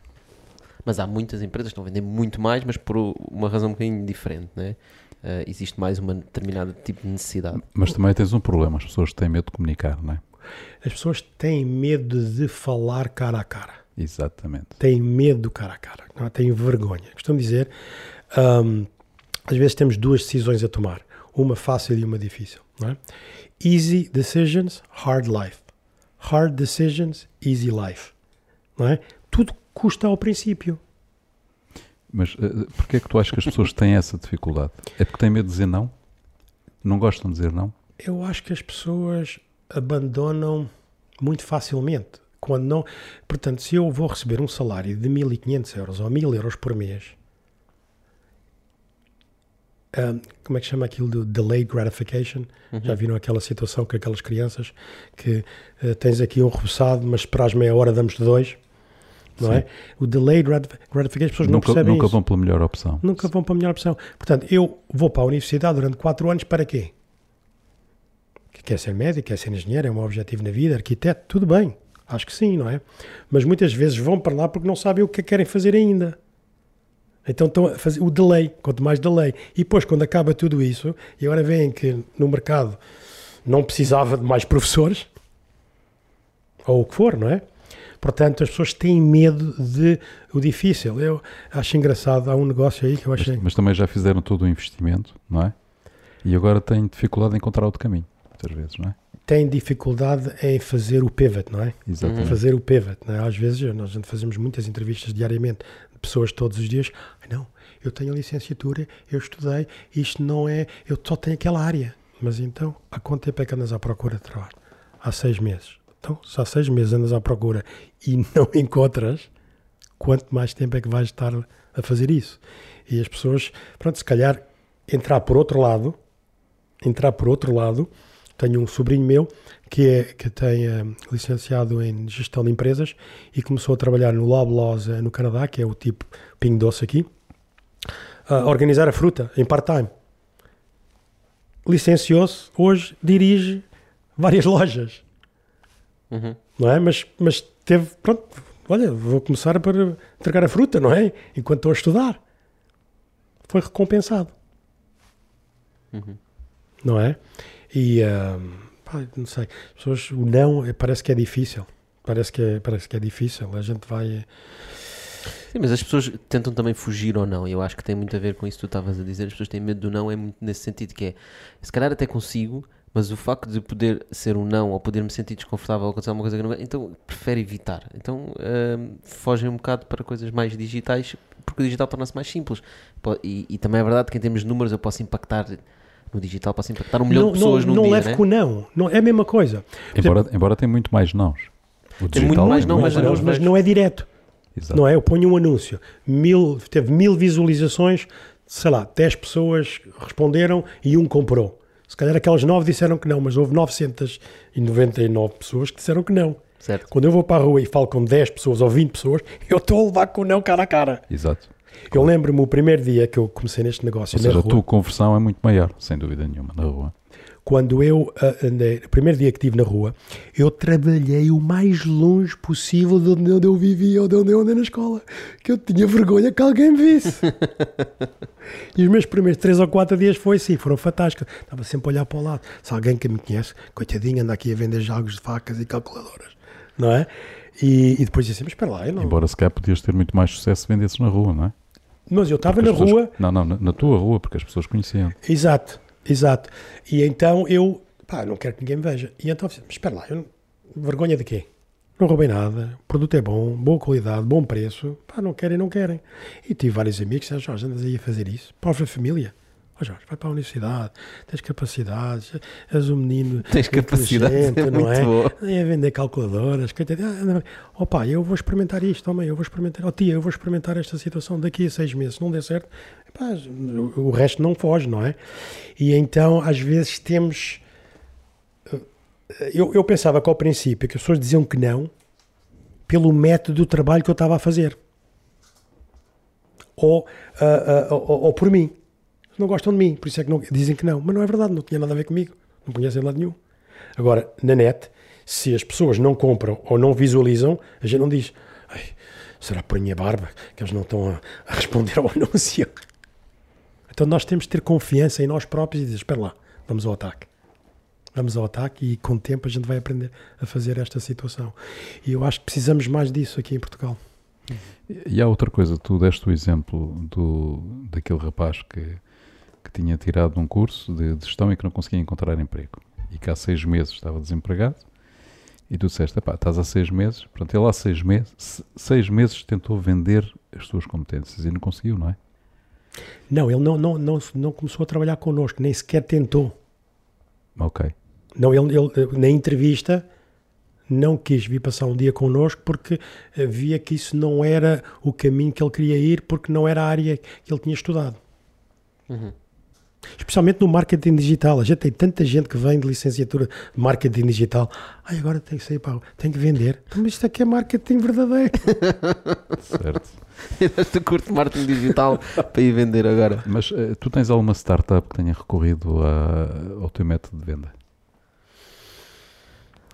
Mas há muitas empresas que estão a vender muito mais, mas por uma razão um bocadinho diferente, né? Eh, existe mais uma determinada tipo de necessidade. Mas também tens um problema, as pessoas têm medo de comunicar, não é? As pessoas têm medo de falar cara a cara. Exatamente. têm medo do cara a cara, não é? têm vergonha. Costumo dizer, hum, às vezes temos duas decisões a tomar, uma fácil e uma difícil. Não é? Easy decisions, hard life. Hard decisions, easy life. Não é? Tudo custa ao princípio. Mas uh, porquê é que tu achas que as pessoas têm essa dificuldade? É porque têm medo de dizer não? Não gostam de dizer não? Eu acho que as pessoas abandonam muito facilmente. Quando não, portanto, se eu vou receber um salário de 1500 euros ou 1000 euros por mês, hum, como é que chama aquilo do delayed gratification? Já viram aquela situação com aquelas crianças que eh, tens aqui um roçado, mas esperas meia hora, damos-te dois, não Sim. é? O delayed gratif- gratification, as pessoas não Nunca, percebem nunca isso. vão pela melhor opção. Nunca vão para a melhor opção. Portanto, eu vou para a universidade durante 4 anos para quê? Que Quer ser médico, quer ser engenheiro, é um objetivo na vida, arquiteto, tudo bem. Acho que sim, não é? Mas muitas vezes vão para lá porque não sabem o é que querem fazer ainda. Então estão a fazer o delay, quanto mais delay. E depois, quando acaba tudo isso, e agora veem que no mercado não precisava de mais professores, ou o que for, não é? Portanto, as pessoas têm medo de o difícil. Eu acho engraçado, há um negócio aí que eu Mas, achei. mas também já fizeram todo o investimento, não é? E agora têm dificuldade em encontrar outro caminho, muitas vezes, não é? Tem dificuldade em fazer o pivot, não é? Exatamente. Fazer o pivot. É? Às vezes, nós fazemos muitas entrevistas diariamente de pessoas todos os dias. "Ai, Não, eu tenho a licenciatura, eu estudei, isto não é. Eu só tenho aquela área. Mas então, há quanto tempo é que andas à procura de trabalho? Há seis meses. Então, se há seis meses andas à procura e [LAUGHS] não encontras, quanto mais tempo é que vais estar a fazer isso? E as pessoas, pronto, se calhar entrar por outro lado, entrar por outro lado, tenho um sobrinho meu que, é, que tem eh, licenciado em gestão de empresas e começou a trabalhar no Loblaws eh, no Canadá, que é o tipo Pingo Doce aqui, a organizar a fruta em part-time. Licenciou-se, hoje dirige várias [LAUGHS] lojas Uhum. não é? Mas, mas teve, pronto, olha, vou começar para entregar a fruta, não é? Enquanto estou a estudar. Foi recompensado. Uhum. Não é? E, ah, pá, não sei, as pessoas, o não eh, parece que é difícil. Parece que é, parece que é difícil. A gente vai. eh, Sim, mas as pessoas tentam também fugir ou não. Eu acho que tem muito a ver com isso que tu estavas a dizer. As pessoas têm medo do não, é muito nesse sentido que é, se calhar até consigo, mas o facto de poder ser um não ou poder me sentir desconfortável ou acontecer alguma coisa que não então prefere evitar. Então hum, fogem um bocado para coisas mais digitais, porque o digital torna-se mais simples. E, e também é verdade que em termos de números eu posso impactar no digital, posso impactar um milhão não, de pessoas não, num não dia, leve né? com o não. não. É a mesma coisa. Embora, embora tenha muito mais nãos. O Tem muito digital mais não, mas não mas não é direto. Exato. Não é? Eu ponho um anúncio, mil, teve mil visualizações, sei lá, 10 pessoas responderam e um comprou. Se calhar aquelas 9 disseram que não, mas houve 999 pessoas que disseram que não. Certo. Quando eu vou para a rua e falo com 10 pessoas ou 20 pessoas, eu estou a levar com o não cara a cara. Exato. Eu lembro-me o primeiro dia que eu comecei neste negócio Ou na seja, a rua, tua conversão é muito maior, sem dúvida nenhuma, na rua. Quando eu ah, andei, o primeiro dia que estive na rua, eu trabalhei o mais longe possível de onde eu vivia ou de onde eu andei na escola, que eu tinha vergonha que alguém me visse. [LAUGHS] e os meus primeiros três ou quatro dias foi assim, foram fantásticos. Estava sempre a olhar para o lado. Se alguém que me conhece, coitadinho, anda aqui a vender jogos de facas e calculadoras, não é? E, e depois disse assim, mas espera lá, eu não... Embora se calhar podias ter muito mais sucesso se vendesses na rua, não é? mas eu estava na as pessoas- rua, Não, não, na, na tua rua, porque as pessoas conheciam. Exato, exato. E então eu, pá, não quero que ninguém me veja. E então mas espera lá, não- vergonha de quê? não roubei nada, o produto é bom, boa qualidade, bom preço, pá, não querem, não querem. E tive vários amigos que disseram, Jorge, andas aí a fazer isso, pobre família. Ó Jorge, vai para a universidade, tens capacidades, és um menino Tens capacidade, é não é? Nem a vender calculadoras. Ah. Ó pai, eu vou experimentar isto, mãe, eu vou experimentar, ó tia, eu vou experimentar esta situação daqui a seis meses. Se não der certo, o resto não foge, não é? E então, às vezes, temos. Eu, eu pensava que ao princípio que as pessoas diziam que não pelo método do trabalho que eu estava a fazer. Ou, ah, ah, ou, ou por mim. Não gostam de mim, por isso é que não, dizem que não. Mas não é verdade, não tinha nada a ver comigo. Não conhecem lado nenhum. Agora, na net, se as pessoas não compram ou não visualizam, a gente não diz "Ai, será por minha barba que eles não estão a, a responder ao [LAUGHS] anúncio. Então nós temos de ter confiança em nós próprios e dizer, espera lá, vamos ao ataque. Vamos ao ataque e com o tempo a gente vai aprender a fazer esta situação. E eu acho que precisamos mais disso aqui em Portugal. E há outra coisa, tu deste o exemplo do, daquele rapaz que, que tinha tirado um curso de, gestão e que não conseguia encontrar emprego. E que há seis meses estava desempregado. E tu disseste, "Epá, estás há seis meses. Pronto, ele há seis meses, se- seis meses tentou vender as suas competências e não conseguiu, não é? Não, ele não, não, não, não começou a trabalhar connosco, nem sequer tentou. Ok. Não, ele, ele, na entrevista não quis vir passar um dia connosco porque eh, via que isso não era o caminho que ele queria ir, porque não era a área que ele tinha estudado. Uhum. Especialmente no marketing digital. A gente tem tanta gente que vem de licenciatura de marketing digital. Ai, agora tem que sair para. Tem que vender. Mas isto aqui é marketing verdadeiro. [LAUGHS] Certo. [LAUGHS] Este curto marketing digital para ir vender agora. Mas eh, tu tens alguma startup que tenha recorrido a- ao teu método de venda?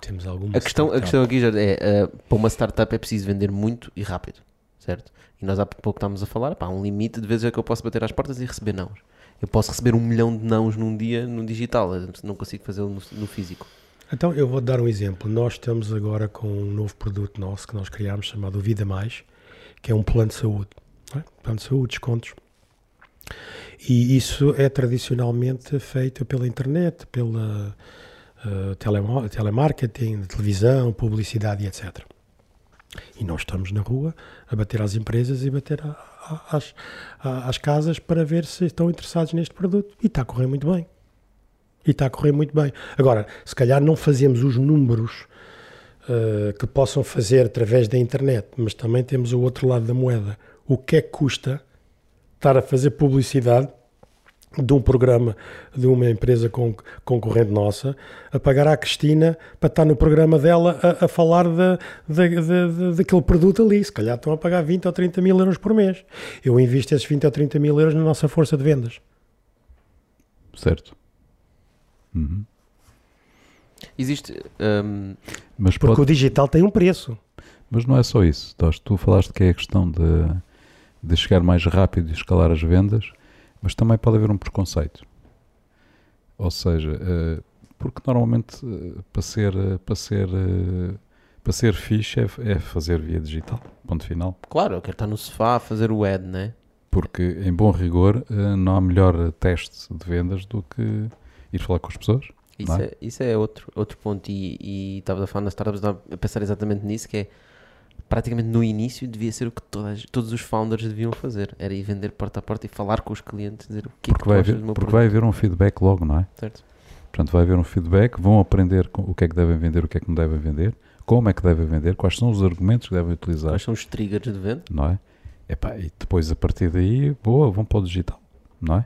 Temos alguma A questão, a questão aqui já é, eh, para uma startup é preciso vender muito e rápido, certo? E nós há pouco estávamos a falar, pá, há um limite de vezes é que eu posso bater às portas e receber nãos. Eu posso receber um milhão de nãos num dia no digital, eu não consigo fazê-lo no, no físico. Então, eu vou dar um exemplo. Nós estamos agora com um novo produto nosso que nós criámos chamado Vida Mais, que é um plano de saúde. é? Plano de saúde, descontos. E isso é tradicionalmente feito pela internet, pela eh, telemo- telemarketing, televisão, publicidade etc. E nós estamos na rua a bater às empresas e bater a- a- às, a- às casas para ver se estão interessados neste produto. E está a correr muito bem. E está a correr muito bem. Agora, se calhar não fazemos os números eh, que possam fazer através da internet, mas também temos o outro lado da moeda. O que é que custa estar a fazer publicidade de um programa de uma empresa con- concorrente nossa, a pagar à Cristina para estar no programa dela a, a falar da, da, da- da- daquele produto ali. Se calhar estão a pagar 20 ou 30 mil euros por mês. Eu invisto esses 20 ou 30 mil euros na nossa força de vendas. Certo. Uhum. Existe. hum, Mas, Porque pode- o digital tem um preço. mas não é só isso. Tu falaste que é a questão de, de chegar mais rápido e escalar as vendas, mas também pode haver um preconceito. Ou seja, eh, porque normalmente eh, para ser, eh, para ser, para ser fixe é, é fazer via digital, ponto final. claro, eu quero estar no sofá a fazer o ad, né? Porque, em bom rigor, não há melhor teste de vendas do que ir falar com as pessoas. Isso, é? é? isso é outro, outro ponto. E e estava a falar nas startups, a pensar exatamente nisso, que é praticamente no início devia ser o que todas, todos os founders deviam fazer. Era ir vender porta a porta e falar com os clientes, dizer o que é que vai haver, do meu porque produto. vai haver um feedback logo, não é? Certo. Portanto, vai haver um feedback, vão aprender o que é que devem vender, o que é que não devem vender, como é que devem vender, quais são os argumentos que devem utilizar, Quais são os triggers de venda? não é? Epá, e depois, a partir daí, boa, vão para o digital, não é?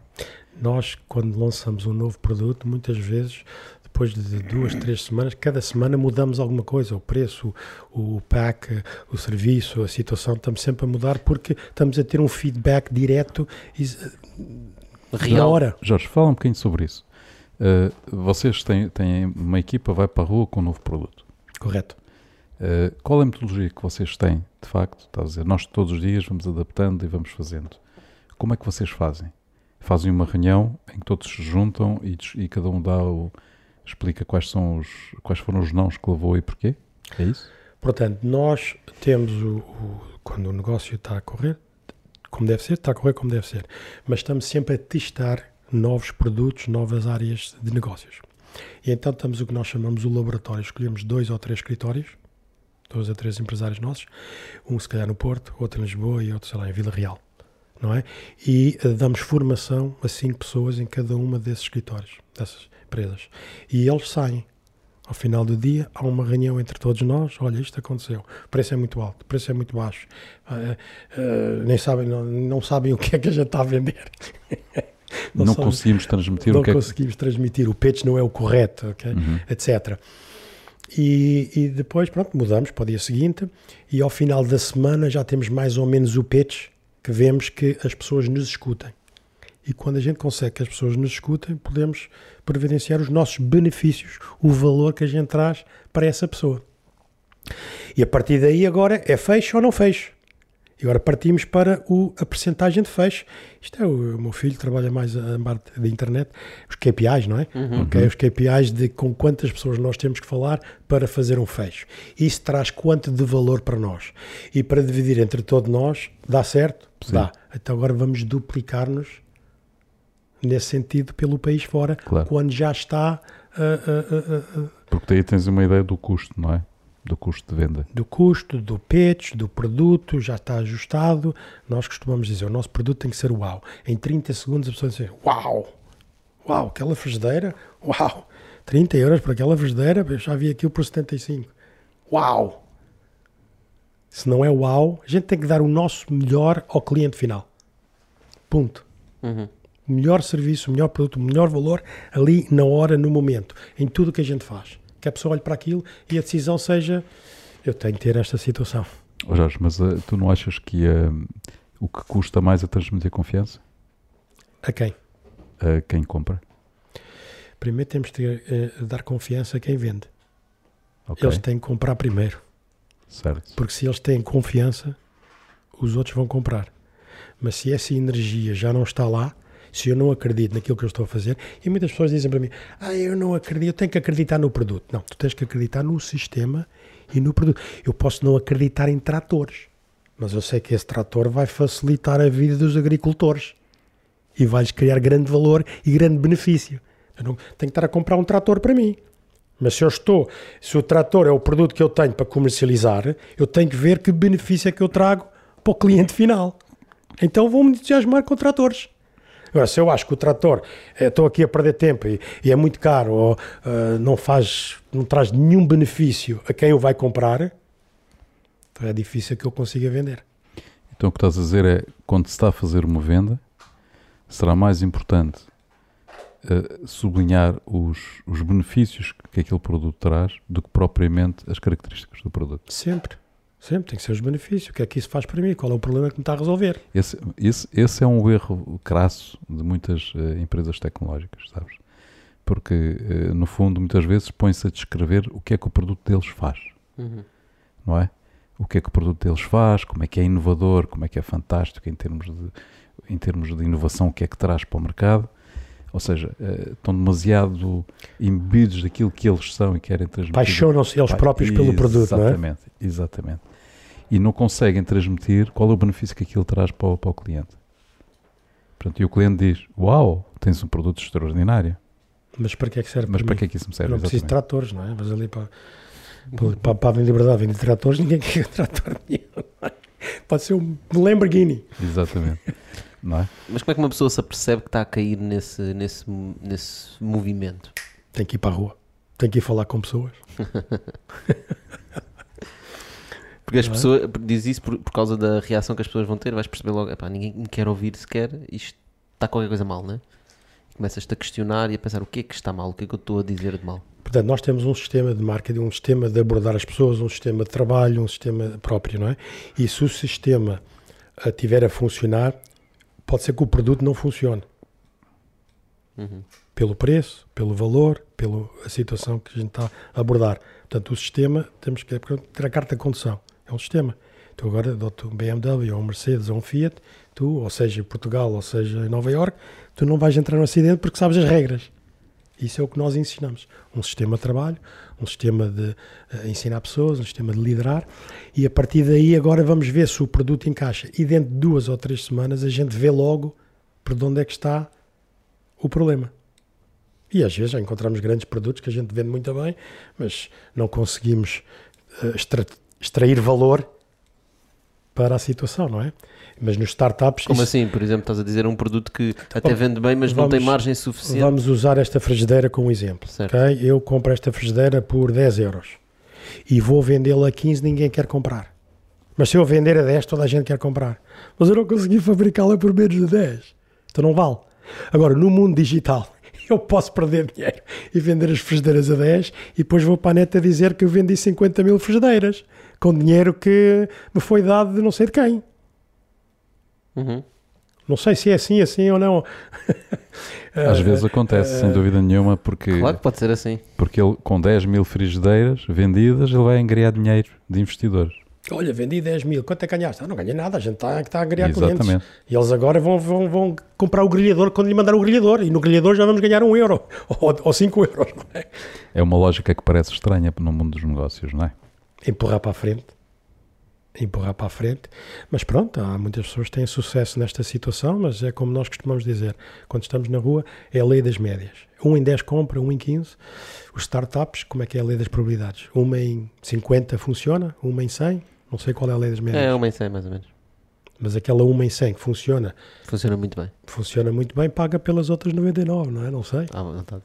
Nós, quando lançamos um novo produto, muitas vezes, depois de duas, três semanas, cada semana mudamos alguma coisa, o preço, o pack, o serviço, a situação, estamos sempre a mudar porque estamos a ter um feedback direto e- na Real. hora. Jorge, fala um bocadinho sobre isso. Uh, vocês têm, têm uma equipa, vai para a rua com um novo produto. Correto. Uh, qual é a metodologia que vocês têm, de facto? Está a dizer, nós todos os dias vamos adaptando e vamos fazendo. Como é que vocês fazem? Fazem uma reunião em que todos se juntam e, e cada um dá o, explica quais, são os, quais foram os nãos que levou e porquê? É isso? Portanto, nós temos o, o- quando o negócio está a correr, como deve ser, está a correr como deve ser, mas estamos sempre a testar novos produtos, novas áreas de negócios. E então estamos o que nós chamamos o laboratório. Escolhemos dois ou três escritórios dois a três empresários nossos, um se calhar no Porto, outro em Lisboa e outro, sei lá, em Vila Real, não é? E uh, damos formação a cinco pessoas em cada uma desses escritórios, dessas empresas. E eles saem. Ao final do dia, há uma reunião entre todos nós. Olha, isto aconteceu. O preço é muito alto, o preço é muito baixo. Uh, uh, nem sabem, não, não sabem o que é que a gente está a vender. [LAUGHS] não, não conseguimos transmitir não o que conseguimos é que... transmitir. O pitch não é o correto, okay? uhum. etc. E, e, depois, pronto, mudamos para o dia seguinte e ao final da semana já temos mais ou menos o pitch que vemos que as pessoas nos escutem. E quando a gente consegue que as pessoas nos escutem, podemos providenciar os nossos benefícios, o valor que a gente traz para essa pessoa. E a partir daí agora é fecho ou não fecho. E agora partimos para o, a percentagem de fecho. Isto é, o, o meu filho trabalha mais a parte da internet, os KPIs, não é? Uhum. Okay? Os KPIs de com quantas pessoas nós temos que falar para fazer um fecho. Isso traz quanto de valor para nós. E para dividir entre todos nós, dá certo? Sim. Dá. Então agora vamos duplicar-nos nesse sentido pelo país fora, claro. quando já está. Uh, uh, uh, Porque daí tens uma ideia do custo, não é? Do custo de venda. Do custo, do pitch, do produto, já está ajustado. Nós costumamos dizer, o nosso produto tem que ser uau. Em 30 segundos a pessoa diz, uau, uau, aquela frigideira, uau, 30 euros para aquela frigideira, eu já vi aquilo por 75. Uau! Se não é uau, a gente tem que dar o nosso melhor ao cliente final. Ponto. Uhum. O melhor serviço, o melhor produto, o melhor valor ali na hora, no momento, em tudo o que a gente faz que a pessoa olhe para aquilo e a decisão seja eu tenho que ter esta situação. Oh Jorge, mas uh, tu não achas que uh, o que custa mais é transmitir confiança? A quem? A quem compra. Primeiro temos de uh, dar confiança a quem vende. Okay. Eles têm que comprar primeiro. Certo. Porque se eles têm confiança, os outros vão comprar. Mas se essa energia já não está lá, se eu não acredito naquilo que eu estou a fazer, e muitas pessoas dizem para mim, ah, eu não acredito, eu tenho que acreditar no produto. Não, tu tens que acreditar no sistema e no produto. Eu posso não acreditar em tratores, mas eu sei que esse trator vai facilitar a vida dos agricultores e vai-lhes criar grande valor e grande benefício. Eu não tenho que estar a comprar um trator para mim. Mas se eu estou, se o trator é o produto que eu tenho para comercializar, eu tenho que ver que benefício é que eu trago para o cliente final. Então vou-me entusiasmar com tratores. Agora, se eu acho que o trator, eh, estou aqui a perder tempo e, e é muito caro ou uh, não faz, não traz nenhum benefício a quem o vai comprar, então é difícil que eu consiga vender. Então o que estás a dizer é, quando se está a fazer uma venda, será mais importante uh, sublinhar os, os benefícios que aquele produto traz do que propriamente as características do produto. Sempre. Sempre tem que ser os benefícios. O que é que isso faz para mim? Qual é o problema que me está a resolver? Esse, esse, esse é um erro crasso de muitas uh, empresas tecnológicas, sabes? Porque, uh, no fundo, muitas vezes põe-se a descrever o que é que o produto deles faz. Uhum. Não é? O que é que o produto deles faz, como é que é inovador, como é que é fantástico em termos de, em termos de inovação, o que é que traz para o mercado. Ou seja, uh, estão demasiado imbebidos daquilo que eles são e querem transmitir. Paixonam-se eles próprios pelo produto, não é? Exatamente, exatamente e não conseguem transmitir qual é o benefício que aquilo traz para o, para o cliente. Portanto, e o cliente diz: Uau, tens um produto extraordinário. Mas para que é que serve? Mas para, que é que isso me serve? Eu não preciso de tratores, não é? Mas ali para, para, para, a liberdade vender tratores, [LAUGHS] ninguém quer trator nenhum. Pode ser um Lamborghini. Exatamente. [LAUGHS] não é? Mas como é que uma pessoa se apercebe que está a cair nesse, nesse, nesse movimento? Tem que ir para a rua. Tem que ir falar com pessoas. [LAUGHS] Porque as é? pessoas, diz isso por, por causa da reação que as pessoas vão ter, vais perceber logo, epá, ninguém me quer ouvir sequer, isto está qualquer coisa mal, não é? Começas-te a questionar e a pensar o que é que está mal, o que é que eu estou a dizer de mal. Portanto, nós temos um sistema de marketing, um sistema de abordar as pessoas, um sistema de trabalho, um sistema próprio, não é? E se o sistema estiver a funcionar, pode ser que o produto não funcione. Uhum. Pelo preço, pelo valor, pela situação que a gente está a abordar. Portanto, o sistema, temos que ter a carta de condução é um sistema. Tu agora, dou-te um BMW ou um Mercedes ou um Fiat, tu, ou seja em Portugal, ou seja em Nova York, tu não vais entrar no acidente porque sabes as regras. Isso é o que nós ensinamos. Um sistema de trabalho, um sistema de uh, ensinar pessoas, um sistema de liderar, e a partir daí agora vamos ver se o produto encaixa. E dentro de duas ou três semanas a gente vê logo por onde é que está o problema. E às vezes já encontramos grandes produtos que a gente vende muito bem, mas não conseguimos uh, extrair valor para a situação, não é? Mas nos startups. Como isso- assim? Por exemplo, estás a dizer um produto que até Vamos- vende bem, mas não tem vamos- margem suficiente. Vamos usar esta frigideira como exemplo. Certo. ok? Eu compro esta frigideira por 10 euros e vou vendê-la a 15, ninguém quer comprar. Mas se eu vender a 10, toda a gente quer comprar. Mas eu não consegui fabricá-la por menos de 10. Então não vale. Agora, no mundo digital, [LAUGHS] eu posso perder dinheiro e vender as frigideiras a 10 e depois vou para a neta dizer que eu vendi 50 mil frigideiras com dinheiro que me foi dado de não sei de quem. Uhum. Não sei se é assim, assim ou não. [LAUGHS] Às vezes acontece, sem eh, dúvida nenhuma, porque, Claro que pode ser assim. porque ele, com 10 mil frigideiras vendidas, ele vai angriar dinheiro de investidores. Olha, vendi 10 mil, quanto é que ganhaste? Ah, não ganhei nada, a gente está tá a ganhar clientes. Exatamente. E eles agora vão, vão, vão comprar o grelhador quando lhe mandar o grelhador. E no grelhador já vamos ganhar um euro [LAUGHS] ou, ou cinco euros, não é? É uma lógica que parece estranha no mundo dos negócios, não é? Empurrar para a frente. Empurrar para a frente. Mas pronto, há muitas pessoas que têm sucesso nesta situação, mas é como nós costumamos dizer, quando estamos na rua, é a lei das médias. Um em 10 compra, um em 15. Os startups, como é que é a lei das probabilidades? Uma em 50 funciona, uma em 100. Não sei qual é a lei das médias. É uma em 100, mais ou menos. Mas aquela uma em 100 que funciona, Funciona muito bem. funciona muito bem, paga pelas outras 99, não é? Não sei. À vontade.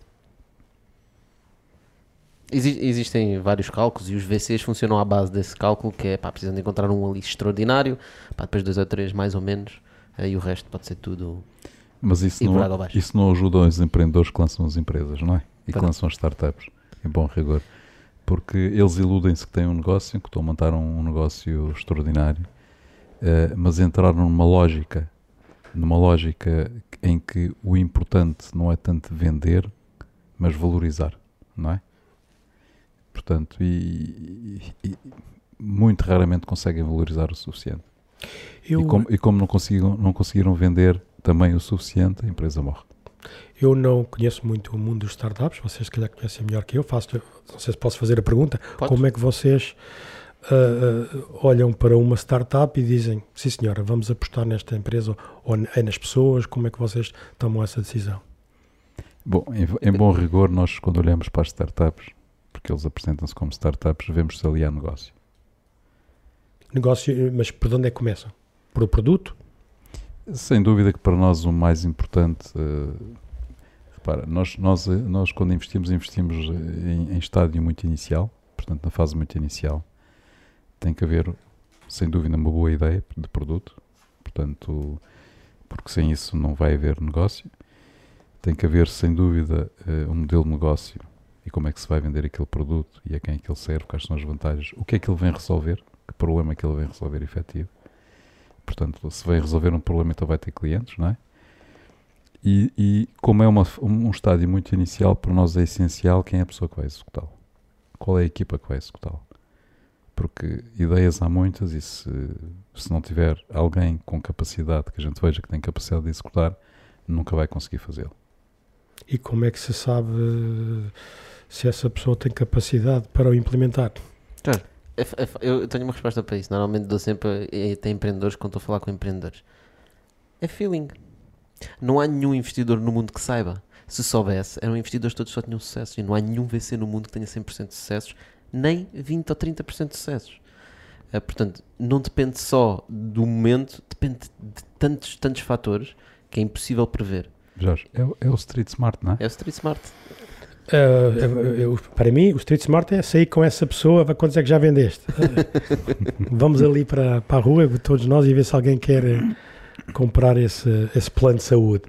Exi- existem vários cálculos e os VCs funcionam à base desse cálculo que é pá, precisam de encontrar um ali extraordinário, pá, depois dois ou três mais ou menos, aí o resto pode ser tudo. Mas isso não, isso não ajuda os empreendedores que lançam as empresas, não é? E que lançam as startups, em bom rigor. Porque eles iludem-se que têm um negócio, que estão a montar um, negócio extraordinário, eh, mas entraram numa lógica, numa lógica em que o importante não é tanto vender, mas valorizar, não é? Portanto, e, e- e muito raramente conseguem valorizar o suficiente. Eu, E como, e como não, conseguiram, não conseguiram vender também o suficiente, a empresa morre. eu não conheço muito o mundo dos startups, vocês se calhar conhecem melhor que eu. Faço, não sei se posso fazer a pergunta. Podes? Como é que vocês ah, ah, olham para uma startup e dizem, sim senhora, vamos apostar nesta empresa ou é nas pessoas? Como é que vocês tomam essa decisão? Bom, em, em bom rigor, nós quando olhamos para as startups, porque eles apresentam-se como startups, vemos se ali há negócio. Negócio, mas por onde é que começam? Por o produto? Sem dúvida que para nós o mais importante, eh, repara, nós, nós, eh, nós quando investimos, investimos em, em estádio muito inicial, portanto na fase muito inicial, tem que haver, sem dúvida, uma boa ideia de produto, portanto, porque sem isso não vai haver negócio. Tem que haver, sem dúvida, eh, um modelo de negócio e como é que se vai vender aquele produto e a quem é que ele serve, quais são as vantagens, o que é que ele vem resolver, que problema é que ele vem resolver efetivo. Portanto, se vem resolver um problema, então vai ter clientes, não é? E, e como é uma, um estádio muito inicial, para nós é essencial quem é a pessoa que vai executá-lo. Qual é a equipa que vai executá-lo. Porque ideias há muitas e se, se não tiver alguém com capacidade, que a gente veja que tem capacidade de executar, nunca vai conseguir fazê-lo. E como é que se sabe se essa pessoa tem capacidade para o implementar? F- eu tenho uma resposta para isso. Normalmente dou sempre a, tem empreendedores quando estou a falar com empreendedores. É feeling. Não há nenhum investidor no mundo que saiba. Se soubesse, eram investidores todos só tinham sucesso. E não há nenhum VC no mundo que tenha 100% de sucessos, nem 20 ou 30% de sucessos. Eh, portanto, não depende só do momento, depende de tantos, tantos fatores que é impossível prever. Jorge, é, o- é o street smart, não é? É o Street Smart. Eu- para mim, o Street Smart é sair com essa pessoa, quantos é que já vendeste? [LAUGHS] Vamos ali para, para a rua, todos nós, e ver se alguém quer eh, comprar esse, esse plano de saúde.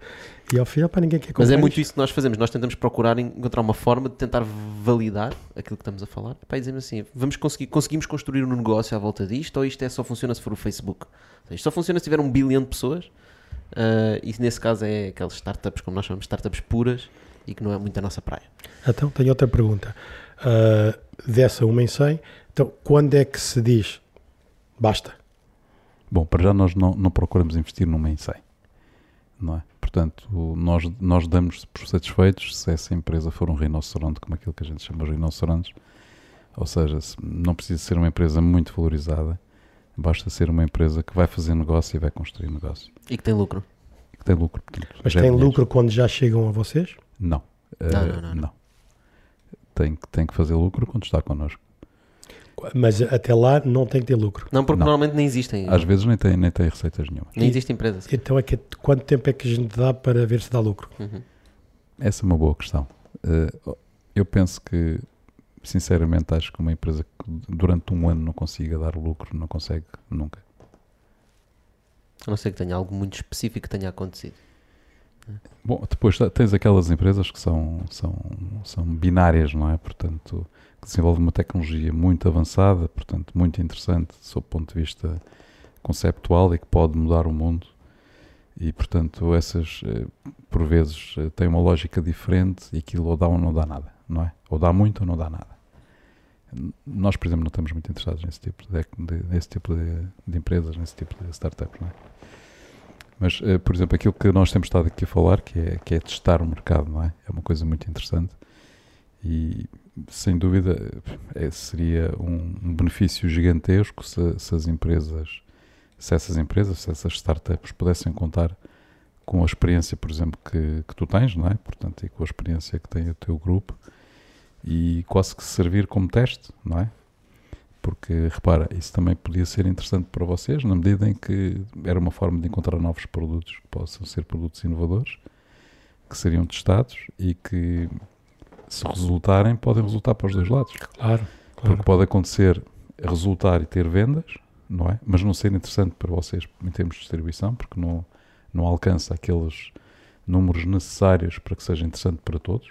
E ao final, para ninguém quer comprar. Mas é muito isto. isso que nós fazemos. Nós tentamos procurar encontrar uma forma de tentar validar aquilo que estamos a falar. E dizemos assim: vamos conseguir, conseguimos construir um negócio à volta disto ou isto é só funciona se for o Facebook? Seja, Isto só funciona se tiver um bilhão de pessoas. ah, e nesse caso é aquelas startups, como nós chamamos, startups puras e que não é muito a nossa praia. Então, tenho outra pergunta. Ah, dessa uma em 100, então, quando é que se diz basta? Bom, para já nós não, não procuramos investir numa em 100, não é? Portanto, nós, nós damos por satisfeitos se essa empresa for um rinoceronte, como aquilo que a gente chama de rinocerontes, ou seja, se- não precisa ser uma empresa muito valorizada, basta ser uma empresa que vai fazer negócio e vai construir negócio, E que tem lucro. e que tem lucro. portanto, Mas gera tem dinheiro. lucro quando já chegam a vocês? Não. Não, Eh, não, não, não. Tem, que- tem que fazer lucro quando está connosco. Mas até lá não tem que ter lucro. Não, porque Não. normalmente nem existem. Às vezes nem tem, nem tem receitas nenhuma. Nem existem empresas. Então é que quanto tempo é que a gente dá para ver se dá lucro? Uhum. Essa é uma boa questão. Eh, eu penso que, sinceramente, acho que uma empresa que durante um ano não consiga dar lucro, não consegue nunca. A não ser que tenha algo muito específico que tenha acontecido. Bom, depois tens aquelas empresas que são, são, são binárias, não é? Portanto, que desenvolvem uma tecnologia muito avançada, portanto, muito interessante sob o ponto de vista conceptual e que pode mudar o mundo. E, portanto, essas, eh, por vezes, eh, têm uma lógica diferente e aquilo ou dá ou não dá nada, não é? Ou dá muito ou não dá nada. Nós, por exemplo, não estamos muito interessados nesse tipo de- nesse tipo de, de empresas, nesse tipo de startups, não é? Mas, eh, por exemplo, aquilo que nós temos estado aqui a falar, que é, que é testar o mercado, não é? É uma coisa muito interessante e, sem dúvida, eh, seria um, um benefício gigantesco se, se as empresas, se essas empresas, se essas startups pudessem contar com a experiência, por exemplo, que, que tu tens, não é? Portanto, e com a experiência que tem o teu grupo e quase que servir como teste, não é? Porque, repara, isso também podia ser interessante para vocês, na medida em que era uma forma de encontrar novos produtos que possam ser produtos inovadores, que seriam testados e que, se resultarem, podem resultar para os dois lados. Claro, Porque pode acontecer resultar e ter vendas, não é? Mas não ser interessante para vocês em termos de distribuição, porque não, não alcança aqueles números necessários para que seja interessante para todos,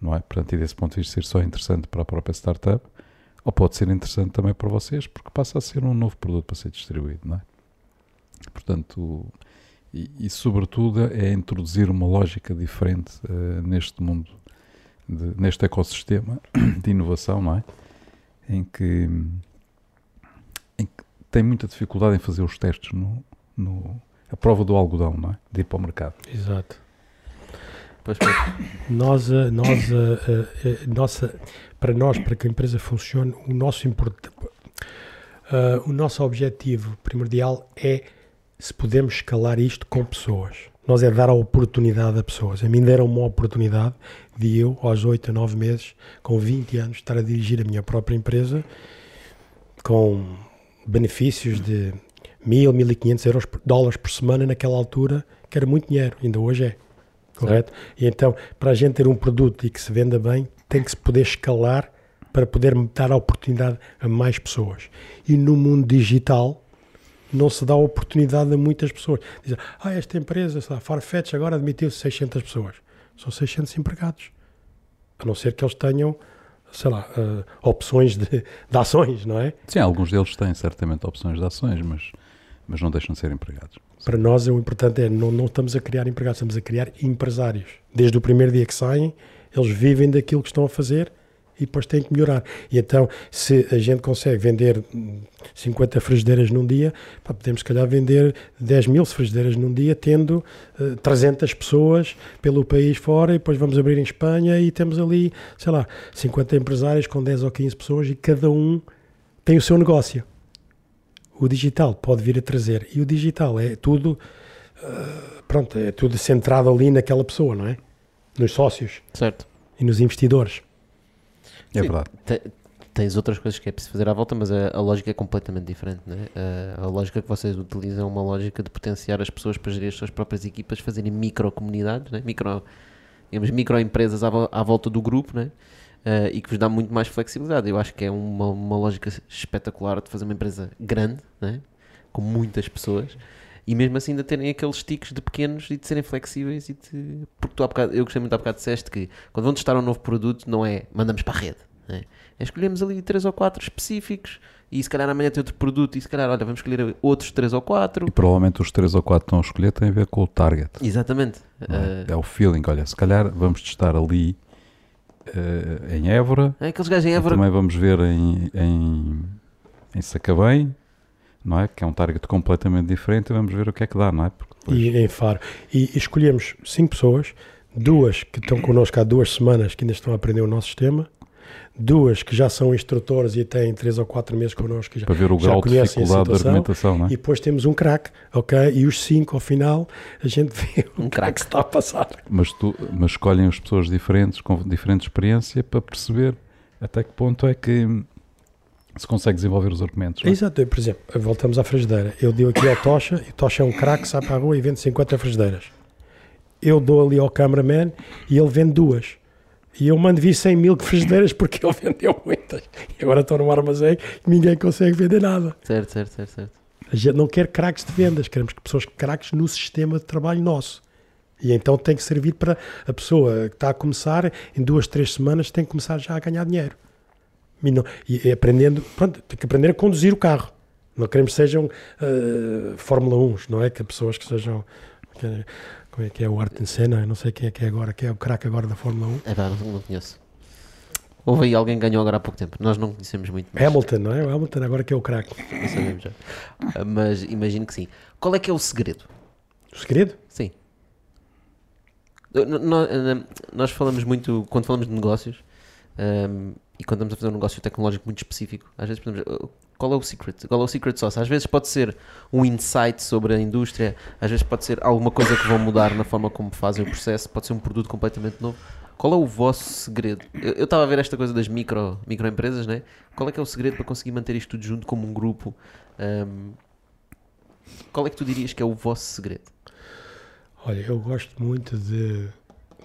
não é? Portanto, e desse ponto de vista ser só interessante para a própria startup, ou pode ser interessante também para vocês, porque passa a ser um novo produto para ser distribuído, não é? Portanto, e, e sobretudo é introduzir uma lógica diferente eh, neste mundo, de- neste ecossistema [COUGHS] de inovação, não é? Em que, em que tem muita dificuldade em fazer os testes no, no a prova do algodão, não é? De ir para o mercado. exato. Pois, pois. Nós, eh, nós, eh, eh, nossa, para nós, para que a empresa funcione, o nosso, import- eh, o nosso objetivo primordial é se podemos escalar isto com pessoas. Nós é dar a oportunidade a pessoas. A mim deram uma oportunidade de eu, aos 8 a 9 meses, com 20 anos, estar a dirigir a minha própria empresa com benefícios de 1.000, 1.500 euros, dólares por semana naquela altura, que era muito dinheiro, ainda hoje é. Correto? E então, para a gente ter um produto e que se venda bem, tem que se poder escalar para poder dar a oportunidade a mais pessoas. E no mundo digital, não se dá oportunidade a muitas pessoas. Dizem, ah, esta empresa, lá, Farfetch agora admitiu 600 pessoas. São 600 empregados. A não ser que eles tenham, sei lá, eh, opções de, de ações, não é? Sim, alguns deles têm certamente opções de ações, mas, mas não deixam de ser empregados. Para nós, o importante é não, não estamos a criar empregados, estamos a criar empresários. Desde o primeiro dia que saem, eles vivem daquilo que estão a fazer e depois têm que melhorar. E então, se a gente consegue vender hum, 50 frigideiras num dia, pá, podemos, se calhar, vender 10 mil frigideiras num dia, tendo eh, 300 pessoas pelo país fora, e depois vamos abrir em Espanha e temos ali, sei lá, 50 empresários com 10 ou 15 pessoas e cada um tem o seu negócio. O digital pode vir a trazer. E o digital é tudo, ah, pronto, é tudo centrado ali naquela pessoa, não é? Nos sócios certo. e nos investidores. É Sim. verdade. Te- Tens outras coisas que é preciso fazer à volta, mas a, a lógica é completamente diferente. Né? A, a lógica que vocês utilizam é uma lógica de potenciar as pessoas para gerir as suas próprias equipas, fazerem micro-comunidades, né? micro, digamos, micro-empresas à, à volta do grupo né? Eh, e que vos dá muito mais flexibilidade. Eu acho que é uma, uma lógica espetacular de fazer uma empresa grande, né? com muitas pessoas. E mesmo assim ainda terem aqueles ticos de pequenos e de serem flexíveis e de... Porque tu há bocado, eu gostei muito há bocado disseste que quando vão testar um novo produto não é mandamos para a rede. né? É escolhemos ali três ou quatro específicos e se calhar amanhã tem outro produto e se calhar, olha, vamos escolher outros três ou quatro. E provavelmente os três ou quatro que estão a escolher têm a ver com o target. Exatamente. é? Eh, É o feeling. Olha, se calhar vamos testar ali eh, em Évora, é aqueles gajos em Évora. também vamos ver em, em, em Sacabém, não é? Que é um target completamente diferente e vamos ver o que é que dá, não é? Porque depois- E em Faro. E escolhemos cinco pessoas, duas que estão connosco há duas semanas, que ainda estão a aprender o nosso sistema, duas que já são instrutores e têm três ou quatro meses connosco já, para ver o já grau de dificuldade da situação. argumentação, não é? E depois temos um craque, ok? E os cinco, ao final, a gente vê o Um que é craque. que se está a passar. Mas, tu, mas escolhem as pessoas diferentes, com diferente experiência, para perceber até que ponto é que Se consegue desenvolver os argumentos. não é? Exato, por exemplo, voltamos à frigideira. Eu dou aqui ao Tocha, e o Tocha é um craque, sai para a rua e vende 50 frigideiras. Eu dou ali ao cameraman e ele vende duas. E eu mando vir 100 mil frigideiras porque ele vendeu muitas. E agora estou num armazém e ninguém consegue vender nada. Certo, certo, certo, certo. A gente não quer craques de vendas, queremos que pessoas craques no sistema de trabalho nosso. E então tem que servir para a pessoa que está a começar, em duas, três semanas, tem que começar já a ganhar dinheiro. E, não- e- e aprendendo, pronto, tem que aprender a conduzir o carro. Não queremos que sejam eh, Fórmula 1, não é? Que pessoas que sejam. que- como é que é o Ayrton Senna? Não sei quem é que é agora, quem é o craque agora da Fórmula 1. É pá, não, não conheço. Houve aí alguém que ganhou agora há pouco tempo. Nós não conhecemos muito. Mas Hamilton, não é? O Hamilton agora que é o craque. não sabemos já. Ah, Mas imagino que sim. Qual é que é o segredo? O segredo? Sim. Nós falamos muito, quando falamos de negócios ahm, e quando estamos a fazer um negócio tecnológico muito específico, às vezes podemos "Oh, qual é o secret? Qual é o secret sauce? Às vezes pode ser um insight sobre a indústria, às vezes pode ser alguma coisa que vão mudar na forma como fazem o processo, pode ser um produto completamente novo. Qual é o vosso segredo? Eu estava a ver esta coisa das micro, microempresas, né? Qual é que é o segredo para conseguir manter isto tudo junto como um grupo? Ahm, qual é que tu dirias que é o vosso segredo? Olha, eu gosto muito de,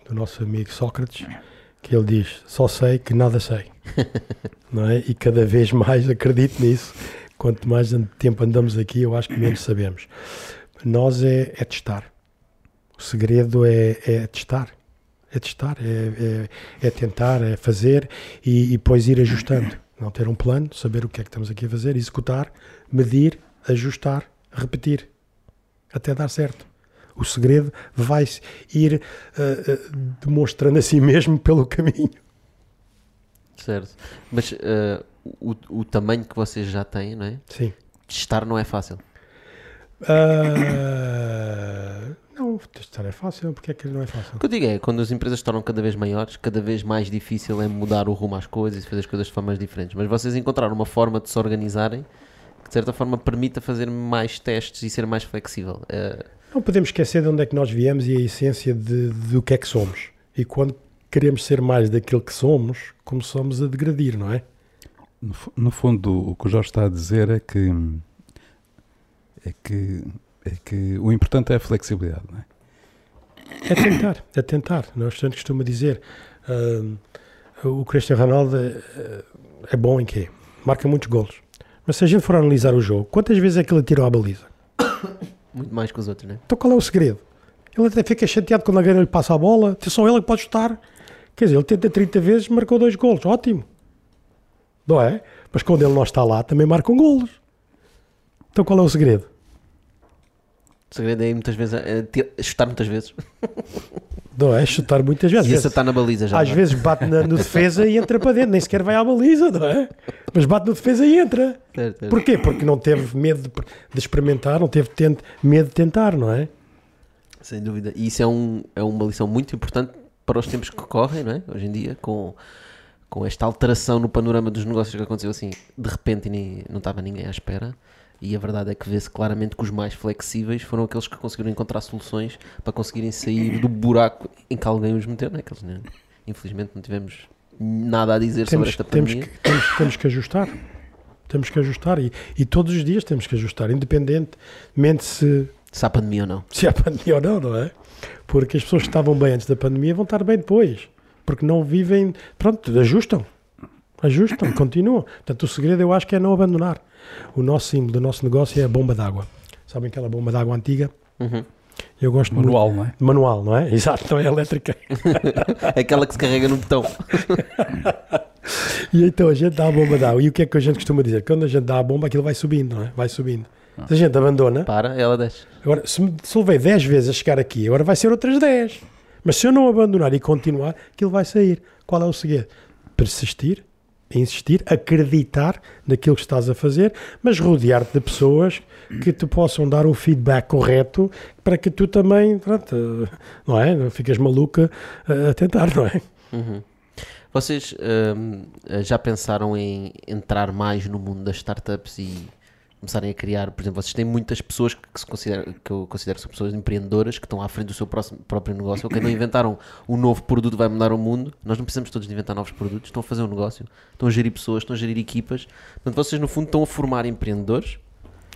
do nosso amigo Sócrates, que ele diz: só sei que nada sei. [LAUGHS] não é? E cada vez mais acredito nisso. Quanto mais tempo andamos aqui, eu acho que menos sabemos. Nós é, é testar. O segredo é, é testar. É testar, é, é, é tentar, é fazer e, e depois ir ajustando. Não ter um plano, saber o que é que estamos aqui a fazer, executar, medir, ajustar, repetir, até dar certo. O segredo vai ir ah, ah, demonstrando a si mesmo pelo caminho. Certo. Mas eh, o, o tamanho que vocês já têm, não é? Sim. Testar não é fácil. Ah, não, testar é fácil, porque é que não é fácil? O que eu digo é, quando as empresas se tornam cada vez maiores, cada vez mais difícil é mudar o rumo às coisas e fazer as coisas de formas diferentes. Mas vocês encontraram uma forma de se organizarem que de certa forma permita fazer mais testes e ser mais flexível. Eh, Não podemos esquecer de onde é que nós viemos e a essência de, do que é que somos. E quando queremos ser mais daquilo que somos, começamos a degredir, não é? No, no fundo, o que o Jorge está a dizer é que é que, é que o importante é a flexibilidade. Não é? É tentar, é tentar. Nós tanto costuma dizer, ah, o Cristiano Ronaldo é, é bom em quê? Marca muitos golos. Mas se a gente for analisar o jogo, quantas vezes é que ele tirou a baliza? Muito mais que os outros, né? Então qual é o segredo? Ele até fica chateado quando alguém lhe passa a bola, só ele que pode chutar. Quer dizer, ele tenta 30 vezes, marcou dois golos, ótimo. Não é? Mas quando ele não está lá, também marcam golos. Então qual é o segredo? O segredo é muitas vezes ter- chutar muitas vezes [LAUGHS] Não é? Chutar muitas vezes. e acertar na baliza já. Às é? vezes bate na, no defesa e entra para dentro, nem sequer vai à baliza, não é? Mas bate no defesa e entra. Certo, certo. Porquê? Porque não teve medo de, de experimentar, não teve tent- medo de tentar, não é? Sem dúvida. E isso é, um, é uma lição muito importante para os tempos que correm, não é? Hoje em dia, com, com esta alteração no panorama dos negócios que aconteceu assim, de repente e nem- não estava ninguém à espera. E a verdade é que vê-se claramente que os mais flexíveis foram aqueles que conseguiram encontrar soluções para conseguirem sair do buraco em que alguém os meteu, não é? Eles, né? Infelizmente não tivemos nada a dizer sobre Temos, esta temos, pandemia. que, temos, temos que ajustar. Temos que ajustar e, e todos os dias temos que ajustar, independentemente se, Se há pandemia ou não. se há pandemia ou não, não é? Porque as pessoas que estavam bem antes da pandemia vão estar bem depois. Porque não vivem. Pronto, ajustam. Ajustam, continuam. Portanto, o segredo eu acho que é não abandonar. O nosso símbolo do nosso negócio é a bomba d'água. Sabem aquela bomba d'água antiga? Uhum. Eu gosto muito. Manual, não é? Manual, não é? [LAUGHS] Exato, não é elétrica. [LAUGHS] Aquela que se carrega no botão. [LAUGHS] E então a gente dá a bomba d'água. E o que é que a gente costuma dizer? Quando a gente dá a bomba, aquilo vai subindo, não é? Vai subindo. Se a gente abandona, Para, ela desce. agora, se, me- se levei 10 vezes a chegar aqui, agora vai ser outras 10. Mas se eu não abandonar e continuar, aquilo vai sair. Qual é o segredo? Persistir, insistir, acreditar naquilo que estás a fazer, mas rodear-te de pessoas que te possam dar o feedback correto para que tu também, pronto, não é? Não ficas maluca eh, a tentar, não é? Uhum. Vocês hum, já pensaram em entrar mais no mundo das startups e começarem a criar, por exemplo, vocês têm muitas pessoas que, se consideram, que eu considero que são pessoas empreendedoras que estão à frente do seu próximo, próprio negócio, que não inventaram um novo produto que vai mudar o mundo. Nós não precisamos todos de inventar novos produtos, estão a fazer um negócio, estão a gerir pessoas, estão a gerir equipas. Portanto, vocês no fundo estão a formar empreendedores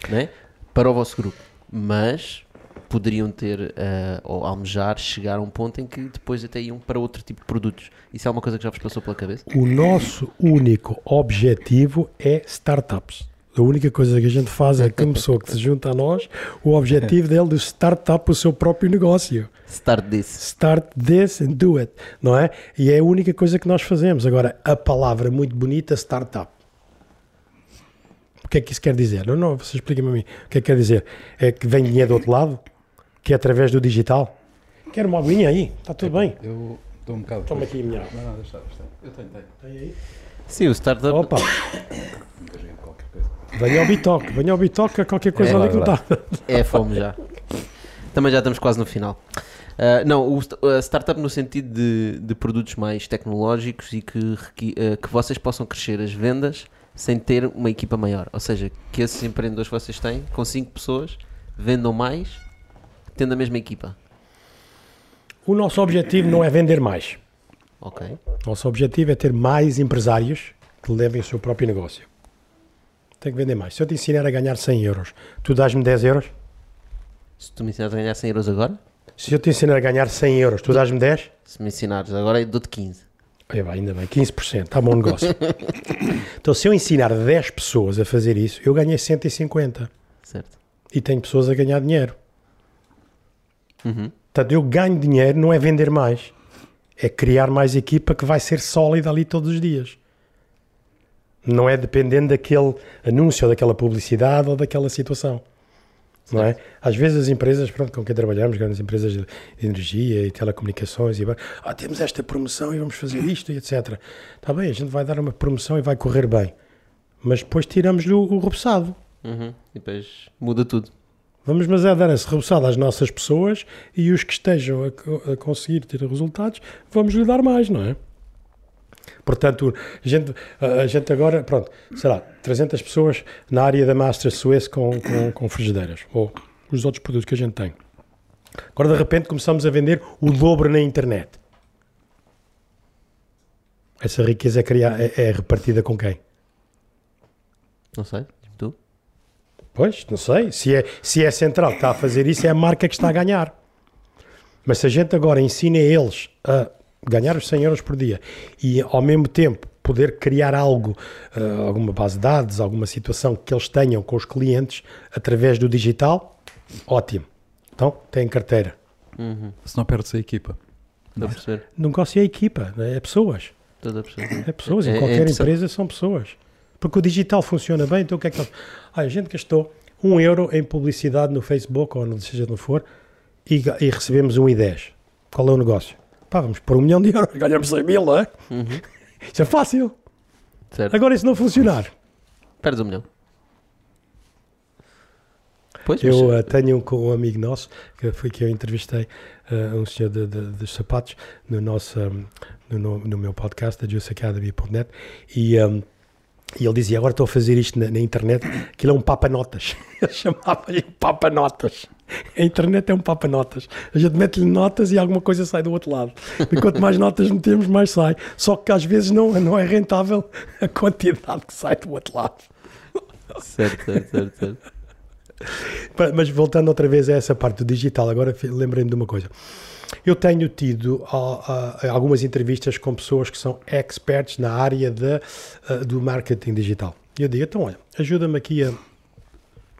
né, para o vosso grupo, mas poderiam ter eh, ou almejar chegar a um ponto em que depois até iam para outro tipo de produtos. Isso é uma coisa que já vos passou pela cabeça? O nosso único objetivo é startups. A única coisa que a gente faz é que uma pessoa que se junta a nós, o objetivo dele de startup o seu próprio negócio. Start this. Start this and do it, não é? E é a única coisa que nós fazemos. Agora, a palavra muito bonita, startup. O que é que isso quer dizer? Não, não, você explica-me a mim. O que é que quer dizer? É que vem dinheiro do outro lado? Que é através do digital? Quero uma aguinha aí, está tudo bem. Eu dou um bocado. Toma aqui a minha. Não, não, deixa, deixa. Eu tenho, tenho. Tem aí? Sim, o startup. Opa, [COUGHS] Muita gente, qualquer coisa. Venha ao Bitoque, venha ao Bitoque, qualquer coisa É, ali que não está. [LAUGHS] É fome já. Também já estamos quase no final. Ah, não, o a startup no sentido de, de produtos mais tecnológicos e que, requi- ah, que vocês possam crescer as vendas sem ter uma equipa maior. Ou seja, que esses empreendedores que vocês têm, com 5 pessoas, vendam mais tendo a mesma equipa. O nosso objetivo não é vender mais. Ok. Nosso objetivo é ter mais empresários que levem o seu próprio negócio. Tem que vender mais. Se eu te ensinar a ganhar 100 euros, tu dás-me 10 euros? Se tu me ensinares a ganhar 100 euros agora, Se eu te ensinar a ganhar 100 euros, tu dás-me 10? se me ensinares agora, eu dou-te 15. Aí vai, ainda bem, 15%, está bom negócio. [LAUGHS] então, se eu ensinar 10 pessoas a fazer isso, eu ganhei 150 Certo? e tenho pessoas a ganhar dinheiro. Uhum. Portanto, eu ganho dinheiro não é vender mais, é criar mais equipa que vai ser sólida ali todos os dias. Não é dependendo daquele anúncio, ou daquela publicidade ou daquela situação. Não é? Às vezes as empresas pronto, com quem trabalhamos, grandes empresas de energia e telecomunicações, e, ah, temos esta promoção e vamos fazer isto e etc. Está bem, a gente vai dar uma promoção e vai correr bem. Mas depois tiramos-lhe o, o repousado. Uhum. E depois muda tudo. Vamos, mas é dar esse rebuçado às nossas pessoas e os que estejam a, a conseguir ter resultados, vamos lhe dar mais, não é? Portanto, a gente, a gente agora, pronto, sei lá, 300 pessoas na área da Master Suez com, com, com frigideiras, ou os outros produtos que a gente tem. Agora, de repente, começamos a vender o dobro na internet. Essa riqueza é, criar, é, é repartida com quem? Não sei, diz-me tu. Pois, não sei. Se é, se é a central que está a fazer isso, é a marca que está a ganhar. Mas se a gente agora ensina eles a ganhar os 100 euros por dia e ao mesmo tempo poder criar algo, ah, alguma base de dados, alguma situação que eles tenham com os clientes através do digital, ótimo. Então, tem carteira. Uhum. Se não perdes a equipa. A. Não negócio é equipa, é pessoas. Estou a perceber. É pessoas, É- em é qualquer interessante. empresa são pessoas. Porque o digital funciona bem, então o que é que eles... Ah, a gente gastou um euro em publicidade no Facebook ou onde seja onde for e, e recebemos um e 10. Qual é o negócio? Pá, vamos pôr um milhão de euros, ganhamos 100 mil, não é? Uhum. Isso é fácil. Certo. Agora, se não funcionar? Perdes um milhão. Pois, Eu mas- ah, tenho um, com um amigo nosso, que foi que eu entrevistei, ah, um senhor de- de- dos sapatos, no, nosso, ah, no, no- no meu podcast, da juiceacademy.net, e, ah, e ele dizia, agora estou a fazer isto na, na internet, aquilo é um papa-notas. [LAUGHS] Ele chamava-lhe papa-notas. A internet é um papa-notas. A gente mete-lhe notas e alguma coisa sai do outro lado. E quanto mais notas metemos, mais sai. Só que às vezes não, não é rentável a quantidade que sai do outro lado. Certo, certo, certo, Mas voltando outra vez a essa parte do digital, agora lembrei-me de uma coisa. Eu tenho tido ah, ah, algumas entrevistas com pessoas que são experts na área de, ah, do marketing digital. E eu digo, então olha, ajuda-me aqui a,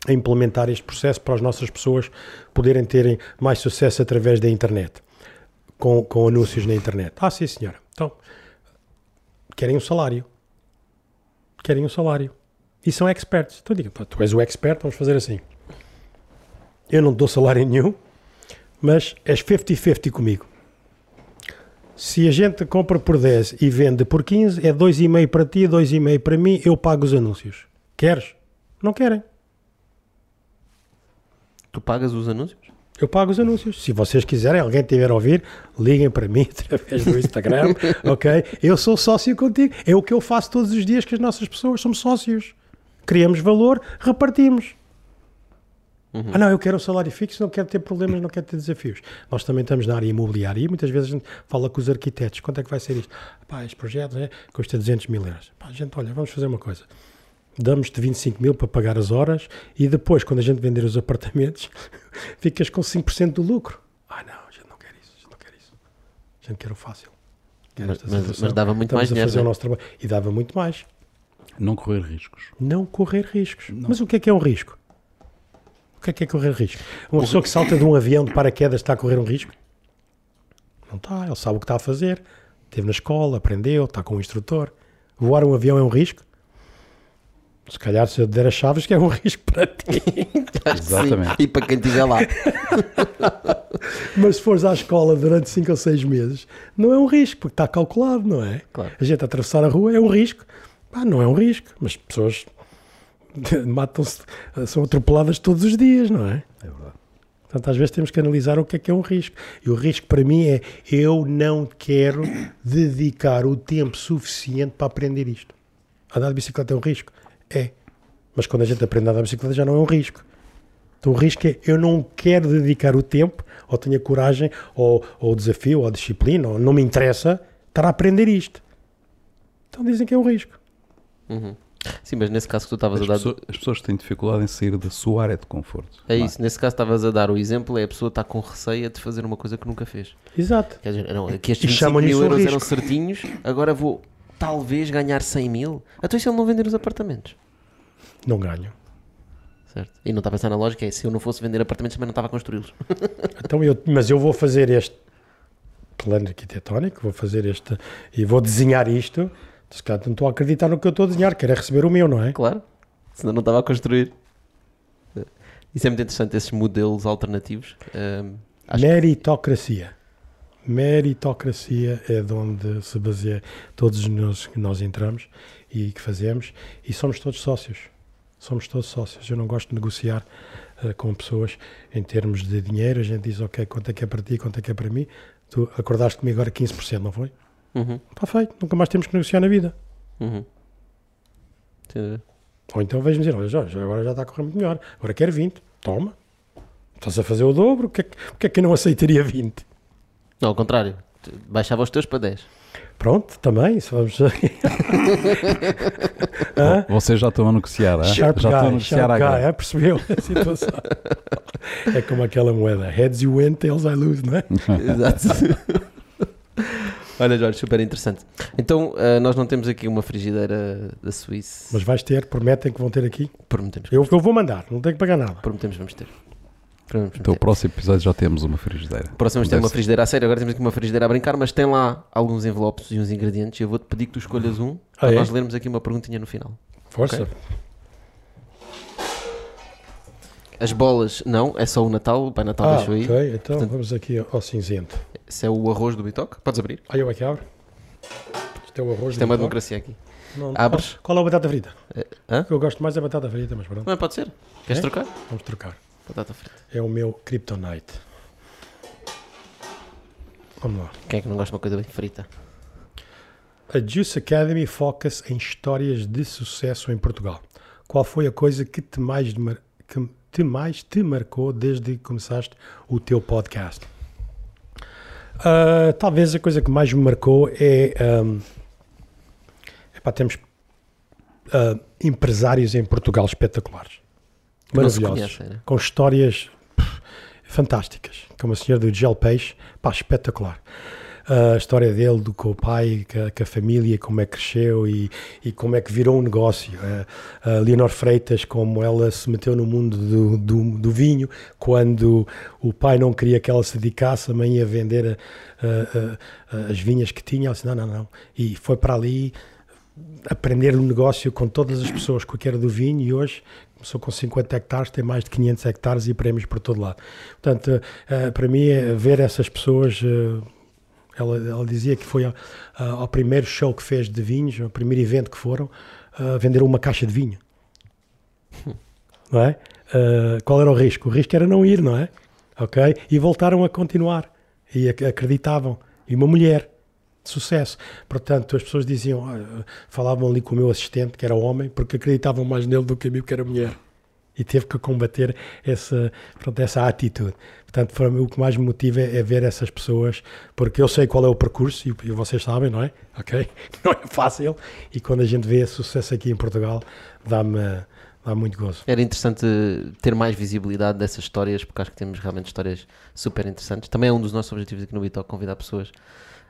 a implementar este processo para as nossas pessoas poderem terem mais sucesso através da internet, com, com anúncios na internet. Ah, sim senhora. Então, querem um salário. Querem um salário. E são experts. Então "Pá, tu és o expert, vamos fazer assim. Eu não dou salário nenhum, mas és 50-50 comigo. Se a gente compra por 10 e vende por 15, é 2,5 para ti, 2,5 para mim, eu pago os anúncios. Queres? Não querem. Tu pagas os anúncios? Eu pago os anúncios. Se vocês quiserem, alguém tiver a ouvir, liguem para mim [LAUGHS] através do Instagram, [LAUGHS] ok? Eu sou sócio contigo. É o que eu faço todos os dias com as nossas pessoas. Somos sócios. criamos valor, repartimos. Uhum. Ah, não, eu quero um salário fixo, não quero ter problemas, não quero ter desafios. Nós também estamos na área imobiliária e muitas vezes a gente fala com os arquitetos: quanto é que vai ser isto? Pá, este projeto é, custa 200 mil euros. Pá, gente, olha, vamos fazer uma coisa. Damos-te 25 mil para pagar as horas e depois, quando a gente vender os apartamentos, [LAUGHS] ficas com 5% do lucro. Ah, não, a gente não quer isso, a gente não quer isso. A gente quer o fácil. Quer Mas, mas- mas dava muito Estamos mais a dinheiro. fazer o né? nosso trabalho. E dava muito mais. Não correr riscos. Não correr riscos. Não. Mas o que é que é um risco? O que é que é correr risco? Uma pessoa que salta de um avião de paraquedas está a correr um risco? Não está, ele sabe o que está a fazer. Esteve na escola, aprendeu, está com um instrutor. Voar um avião é um risco? Se calhar se eu der as chaves que é um [LAUGHS] risco para ti. Acho que sim. Exatamente. E para quem estiver lá. [LAUGHS] Mas se fores à escola durante 5 ou 6 meses, não é um risco, porque está calculado, não é? Claro. A gente atravessar a rua é um risco. Ah, não é um risco, mas pessoas [LAUGHS] matam-se, são atropeladas todos os dias, não é? É verdade. Portanto, às vezes temos que analisar o que é que é um risco. E o risco para mim é eu não quero dedicar o tempo suficiente para aprender isto. Andar de bicicleta é um risco? É. Mas quando a gente aprende a andar de bicicleta já não é um risco. Então o risco é eu não quero dedicar o tempo, ou tenho a coragem, ou, ou o desafio, ou a disciplina, ou não me interessa estar a aprender isto. Então dizem que é um risco. Uhum. Sim, mas nesse caso que tu estavas As, a dar. pessoas, as pessoas têm dificuldade em sair da sua área de conforto. É Não isso, nesse caso estavas a dar o exemplo, é a pessoa está com receia de fazer uma coisa que nunca fez. Exato. Quer dizer, não, que estes E 25 chamam-lhe mil euros eram risco. certinhos, agora vou talvez ganhar 100 mil. Então e se ele não vender os apartamentos? Não ganho. Certo? E não está a pensar na lógica, é se eu não fosse vender apartamentos também não estava a construí-los. [LAUGHS] Então eu, mas eu vou fazer este plano arquitetónico, vou fazer este e vou desenhar isto. Se calhar não estou a acreditar no que eu estou a desenhar, quero é receber o meu, não é? Claro, senão não estava a construir. Isso é muito interessante, esses modelos alternativos. Acho Meritocracia. Meritocracia é de onde se baseia todos nós que nós entramos e que fazemos e somos todos sócios. Somos todos sócios. Eu não gosto de negociar eh, com pessoas em termos de dinheiro. A gente diz, ok, quanto é que é para ti, quanto é que é para mim. Tu acordaste comigo agora 15%, não foi? Uhum, Está feito. Nunca mais temos que negociar na vida. uhum. Ou então vejo-me dizer, olha Jorge, agora já está a correr muito melhor, agora quero 20, toma. Estás a fazer o dobro, o que é que, porque é que eu não aceitaria 20? Não, ao contrário, baixava os teus para 10. Pronto, também, se vamos... [LAUGHS] Bom, Vocês já estão a negociar? Sharp já estão a guy, negociar sharp guy, agora. é, percebeu a situação. [LAUGHS] é como aquela moeda, heads you win, tails I lose, não é? [LAUGHS] Exato. Olha, Jorge, super interessante. Então, ah, nós não temos aqui uma frigideira da Suíça. Mas vais ter, prometem que vão ter aqui. Prometemos. Eu, eu vou mandar, não tenho que pagar nada. Prometemos, vamos ter. Prometemos, Então, o próximo episódio já temos uma frigideira. ter. Próximo ter Deve uma frigideira a sério. Agora temos aqui uma frigideira a brincar, mas tem lá alguns envelopes e uns ingredientes. Eu vou-te pedir que tu escolhas um Ah, para é? nós lermos aqui uma perguntinha no final. Força. Ok. As bolas, não, é só o Natal. O Pai Natal Ah, deixou aí. ok, então Portanto- vamos aqui ao, cinzento. Esse é o arroz do Bitoque. Podes abrir. Aí eu aqui abro. Isto é o arroz. Isto é uma democracia aqui. Não, Abres? Qual, qual é a batata frita? Eh, hã? O que eu gosto mais é batata frita, mas pronto, Não, pode ser. Queres É? trocar? vamos trocar. Batata frita. É o meu Kryptonite. Vamos lá. Quem é que não gosta de uma coisa bem frita? A Juice Academy foca-se em histórias de sucesso em Portugal. Qual foi a coisa que te mais, que te, mais te marcou desde que começaste o teu podcast? Ah, talvez a coisa que mais me marcou é. ahm, epá, temos ah, empresários em Portugal espetaculares. Maravilhosos. conhecem, né? com histórias pff, fantásticas, como a senhora do Gel Peixe, pá, espetacular. A história dele, do, com o pai, com a, com a família, como é que cresceu e, e como é que virou um negócio. A, Leonor Freitas, como ela se meteu no mundo do, do, do vinho, quando o pai não queria que ela se dedicasse, a mãe ia vender a- a- as vinhas que tinha. Ela disse: não, não, não. E foi para ali aprender um negócio com todas as pessoas que era do vinho e hoje começou com 50 hectares, tem mais de 500 hectares e prémios por todo lado. Portanto, eh, para mim, é ver essas pessoas. eh, ela, ela dizia que foi ao, primeiro show que fez de vinhos, ao primeiro evento que foram, venderam uma caixa de vinho. Não é? Eh, qual era o risco? O risco era não ir, não é? Ok? E voltaram a continuar. E ac- acreditavam. E uma mulher. Sucesso. Portanto, as pessoas diziam, ah, falavam ali com o meu assistente, que era homem, porque acreditavam mais nele do que a mim, que era mulher. E teve que combater essa, pronto, essa atitude. Portanto, para mim, o que mais me motiva é, é, ver essas pessoas, porque eu sei qual é o percurso, e, vocês sabem, não é? [LAUGHS] Ok? Não é fácil. E quando a gente vê esse sucesso aqui em Portugal, dá-me dá muito gozo. Era interessante ter mais visibilidade dessas histórias, porque acho que temos realmente histórias super interessantes. Também é um dos nossos objetivos aqui no Bitalk, convidar pessoas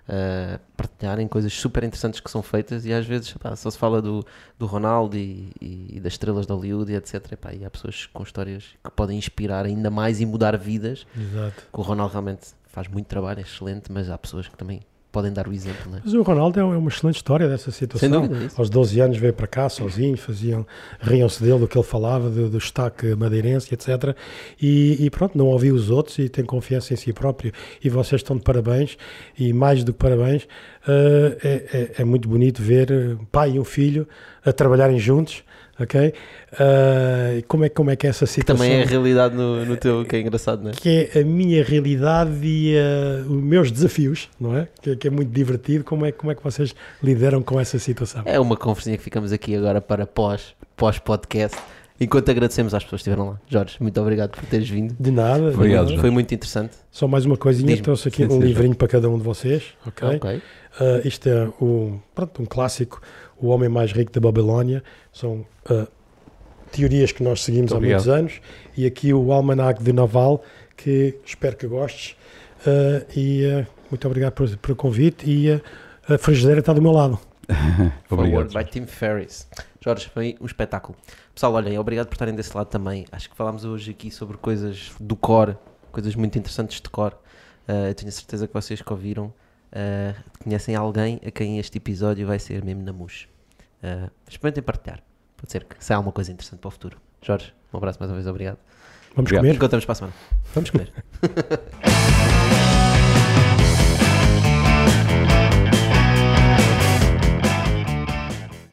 a partilharem coisas super interessantes que são feitas e às vezes pá, só se fala do, do Ronaldo e, e, das estrelas de Hollywood e etc. E, pá, e há pessoas com histórias que podem inspirar ainda mais e mudar vidas. Exato. Que o Ronaldo realmente faz muito trabalho, é excelente, mas há pessoas que também podem dar o exemplo. Né? Mas o Ronaldo é uma excelente história dessa situação. Sem dúvida, é. Aos 12 anos veio para cá sozinho, faziam, riam-se dele do que ele falava, do, do destaque madeirense, etc. E, e, pronto, não ouviu os outros e tem confiança em si próprio. E vocês estão de parabéns, e mais do que parabéns, uh, é, é, é, muito bonito ver pai e um filho a trabalharem juntos ok? Uh, como, é, como é que é essa situação? Que também é a realidade no, no teu, que é engraçado, não é? Que é a minha realidade e uh, os meus desafios, não é? Que, que, é muito divertido. Como é, como é que vocês lideram com essa situação? É uma conversinha que ficamos aqui agora para pós, pós-podcast. Enquanto agradecemos às pessoas que estiveram lá. Jorge, muito obrigado por teres vindo. De nada. Obrigado, de nada. Foi muito interessante. Só mais uma coisinha, trouxe aqui sim, um sim, livrinho para cada um de vocês, ok? okay. Uh, isto é um, pronto, um clássico, O Homem Mais Rico da Babilónia. São uh, teorias que nós seguimos há muitos anos e aqui o Almanac de Naval, que espero que gostes. Uh, e uh, muito obrigado por, pelo convite e uh, a frigideira está do meu lado. [LAUGHS] obrigado. Forward by Tim Ferris. Jorge, foi um espetáculo. Pessoal, olhem, obrigado por estarem desse lado também. Acho que falámos hoje aqui sobre coisas do core, coisas muito interessantes de core. Uh, tenho certeza que vocês que ouviram uh, conhecem alguém a quem este episódio vai ser mesmo na mousse. Uh, experimentem partilhar. Pode ser que saia alguma coisa interessante para o futuro. Jorge, um abraço mais uma vez, obrigado. Vamos obrigado. comer? Encontramos para a semana. Vamos comer. [LAUGHS]